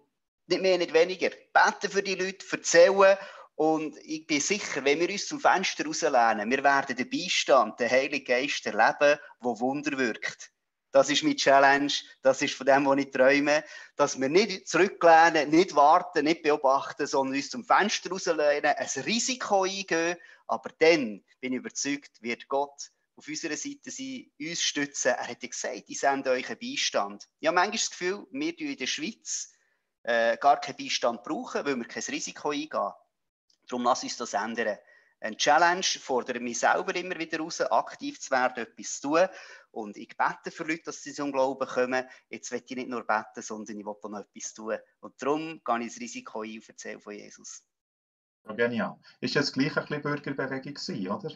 nicht mehr, nicht weniger. Beten für die Leute, erzählen. Und ich bin sicher, wenn wir uns zum Fenster rauslehnen, wir werden den Beistand, den Heiligen Geist erleben, der Wunder wirkt. Das ist meine Challenge, das ist von dem, was ich träume, dass wir nicht zurücklehnen, nicht warten, nicht beobachten, sondern uns zum Fenster rauslehnen, ein Risiko eingehen, aber dann, bin ich überzeugt, wird Gott auf unserer Seite sein, uns stützen. Er hat ja gesagt, ich sende euch einen Beistand. Ich habe manchmal das Gefühl, wir in der Schweiz äh, gar keinen Beistand brauchen, weil wir kein Risiko eingehen. Darum lass uns das ändern. Eine Challenge fordert mich selber immer wieder raus, aktiv zu werden, etwas zu tun. Und ich bete für Leute, dass sie zum Glauben kommen. Jetzt will ich nicht nur beten, sondern ich will auch noch etwas tun. Und darum gehe ich das Risiko ein und erzähle von Jesus. Ja, genial. Ist das gleich ein bisschen Bürgerbewegung gewesen, oder?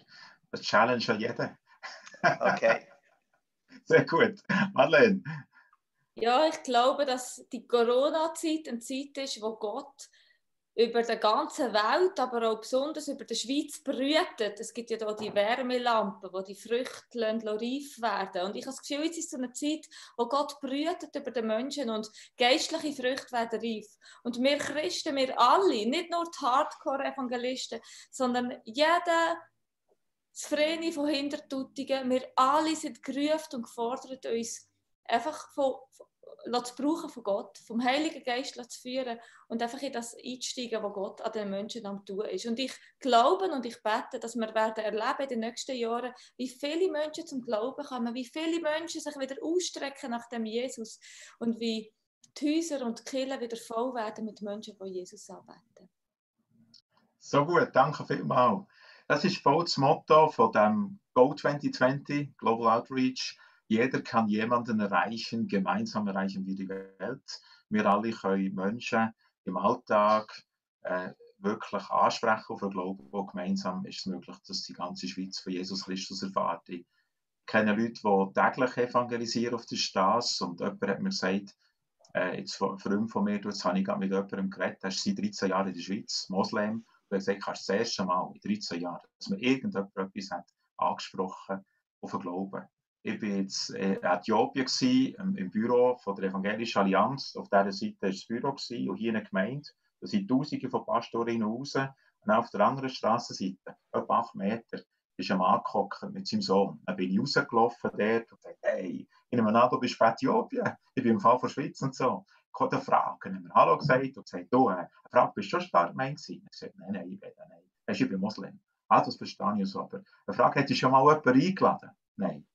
Das Challenge an jeden. Okay. Sehr gut. Marlene. Ja, ich glaube, dass die Corona-Zeit eine Zeit ist, wo Gott über die ganze Welt, aber auch besonders über die Schweiz brütet. Es gibt ja da die Wärmelampen, wo die Früchte reif werden. Und ich habe das Gefühl, jetzt ist so eine Zeit, wo Gott brütet über die Menschen und geistliche Früchte werden reif. Und wir Christen, wir alle, nicht nur die Hardcore-Evangelisten, sondern jeder Vreni von Hintertutigen, wir alle sind gerufen und gefordert, uns einfach von, zu brauchen von Gott, vom Heiligen Geist zu führen und einfach in das einzusteigen, was Gott an den Menschen am tun ist. Und ich glaube und ich bete, dass wir werden erleben in den nächsten Jahren, wie viele Menschen zum Glauben kommen, wie viele Menschen sich wieder ausstrecken nach dem Jesus und wie die Häuser und die Kirchen wieder voll werden mit Menschen, die Jesus anbeten. So gut, danke vielmals. Das ist voll das Motto von dem Go 2020 Global Outreach jeder kann jemanden erreichen, gemeinsam erreichen wir die Welt. Wir alle können Menschen im Alltag äh, wirklich ansprechen auf den Glauben, wo gemeinsam ist es möglich, dass die ganze Schweiz von Jesus Christus erfahrt. Ich kenne Leute, die täglich evangelisieren auf der Straße und jemand hat mir gesagt, äh, jetzt Freund von mir, jetzt habe ich gerade mit jemandem geredet, der ist seit 13 Jahren in der Schweiz, Moslem, und er hat gesagt, das erste Mal in 13 Jahren, dass mir irgendjemand etwas hat angesprochen auf den Glauben. Ich war jetzt äh, in Äthiopien gewesen, im, im, Büro von der Evangelischen Allianz. Auf dieser Seite war das Büro gewesen, und hier in der Gemeinde. Da sind Tausende von Pastorinnen raus. Und auf der anderen Straßenseite, etwa acht Meter, ist ein Mann mit seinem Sohn. Dann bin ich rausgelaufen dort und gesagt, hey, nehme an, du bist von Äthiopien. Ich bin im Fall von Schweiz und so. Ich konnte fragen. Ich habe Hallo gesagt und gesagt, du, äh, Frau, bist du schon Startgemein gewesen? Ich gesagt, nein, nein, ich bin, nein. Ich bin Moslem. Ah, das verstehe ich so. Aber eine Frage, hättest du schon mal jemanden eingeladen? Nein.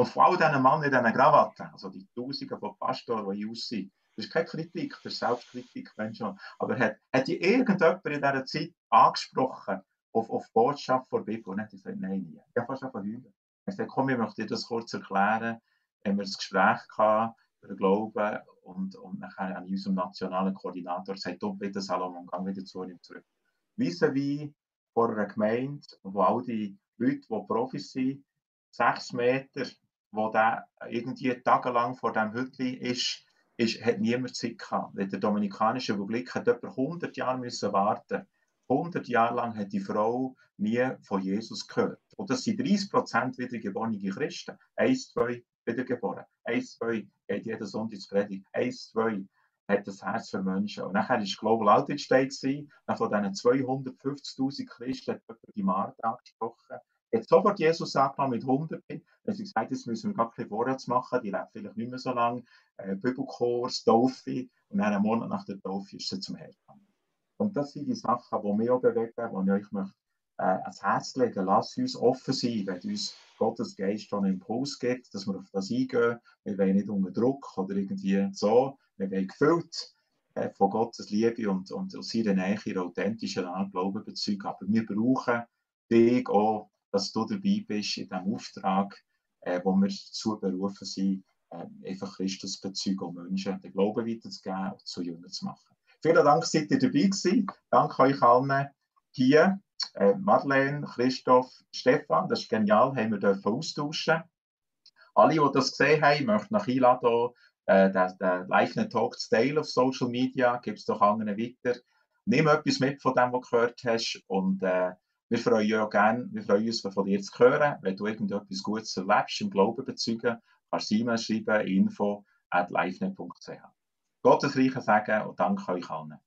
Und vor allem diesen Mann in diesen Krawatten, also die Tausende von Pastoren, die aussehen, das ist keine Kritik, das ist Selbstkritik, wenn schon. Aber hat, hat die irgendjemand in dieser Zeit angesprochen auf, auf die Botschaft der Bibel? Und hat gesagt, nein, nie. Ich habe fast einfach heulen. Er sagt, komm, ich möchte dir das kurz erklären. Haben wir ein Gespräch gehabt über Glauben und, und nachher an unserem nationalen Koordinator gesagt, du bitte Salomon, geh wieder zu ihm zurück. Wie vor einer Gemeinde, wo all die Leute, die Profis sind, sechs Meter, wo der irgendwie tagelang vor dem Hütli ist, ist, hat niemand Zeit gehabt. In der Dominikanischen Republik hat etwa 100 Jahre müssen warten. 100 Jahre lang hat die Frau nie von Jesus gehört. Und das sind 30 Prozent wiedergeborene Christen. Eins, zwei wiedergeboren. Eins, zwei geht jeden Sonntag ins Predigt. Eins, zwei hat das Herz für Menschen. Und nachher war Global Outreach Day. Von diesen 250.000 Christen hat die Martha angesprochen hat sofort Jesus angenommen mit Hunderten. Dann sie gesagt, jetzt müssen wir gar keine Vorrats machen, die lebt vielleicht nicht mehr so lange. Äh, Bibelkurs, Taufe und dann einen Monat nach der Taufe ist sie zum Herrn. Und das sind die Sachen, die mich auch bewegen, die ich euch möchte, äh, ans Herz legen Lasst uns offen sein, wenn uns Gottes Geist schon einen Impuls gibt, dass wir auf das eingehen. Wir wollen nicht unter Druck oder irgendwie so. Wir wollen gefüllt äh, von Gottes Liebe und, und aus seiner Nähe, ihrer authentischen Art Glauben bezeugen. Aber wir brauchen dich auch dass du dabei bist in diesem Auftrag, äh, wo wir dazu berufen sind, äh, einfach Christus bezeugen und Menschen den Glauben weiterzugeben und zu Jüngern zu machen. Vielen Dank, seid ihr dabei gewesen. Danke euch allen hier. Äh, Madeleine, Christoph, Stefan, das ist genial, haben wir dürfen austauschen. Alle, die das gesehen haben, möchten nach einladen, äh, den, den Live-Talk zu teilen auf Social Media, gib es doch anderen weiter. Nimm etwas mit von dem, was du gehört hast und äh, wir freuen, auch gerne, wir freuen uns, von dir zu hören. Wenn du irgendetwas Gutes erlebst, im Glauben bezeugen, kannst du E-Mail schreiben, info at livenet.ch. Gottes Reichen sagen und danke euch allen.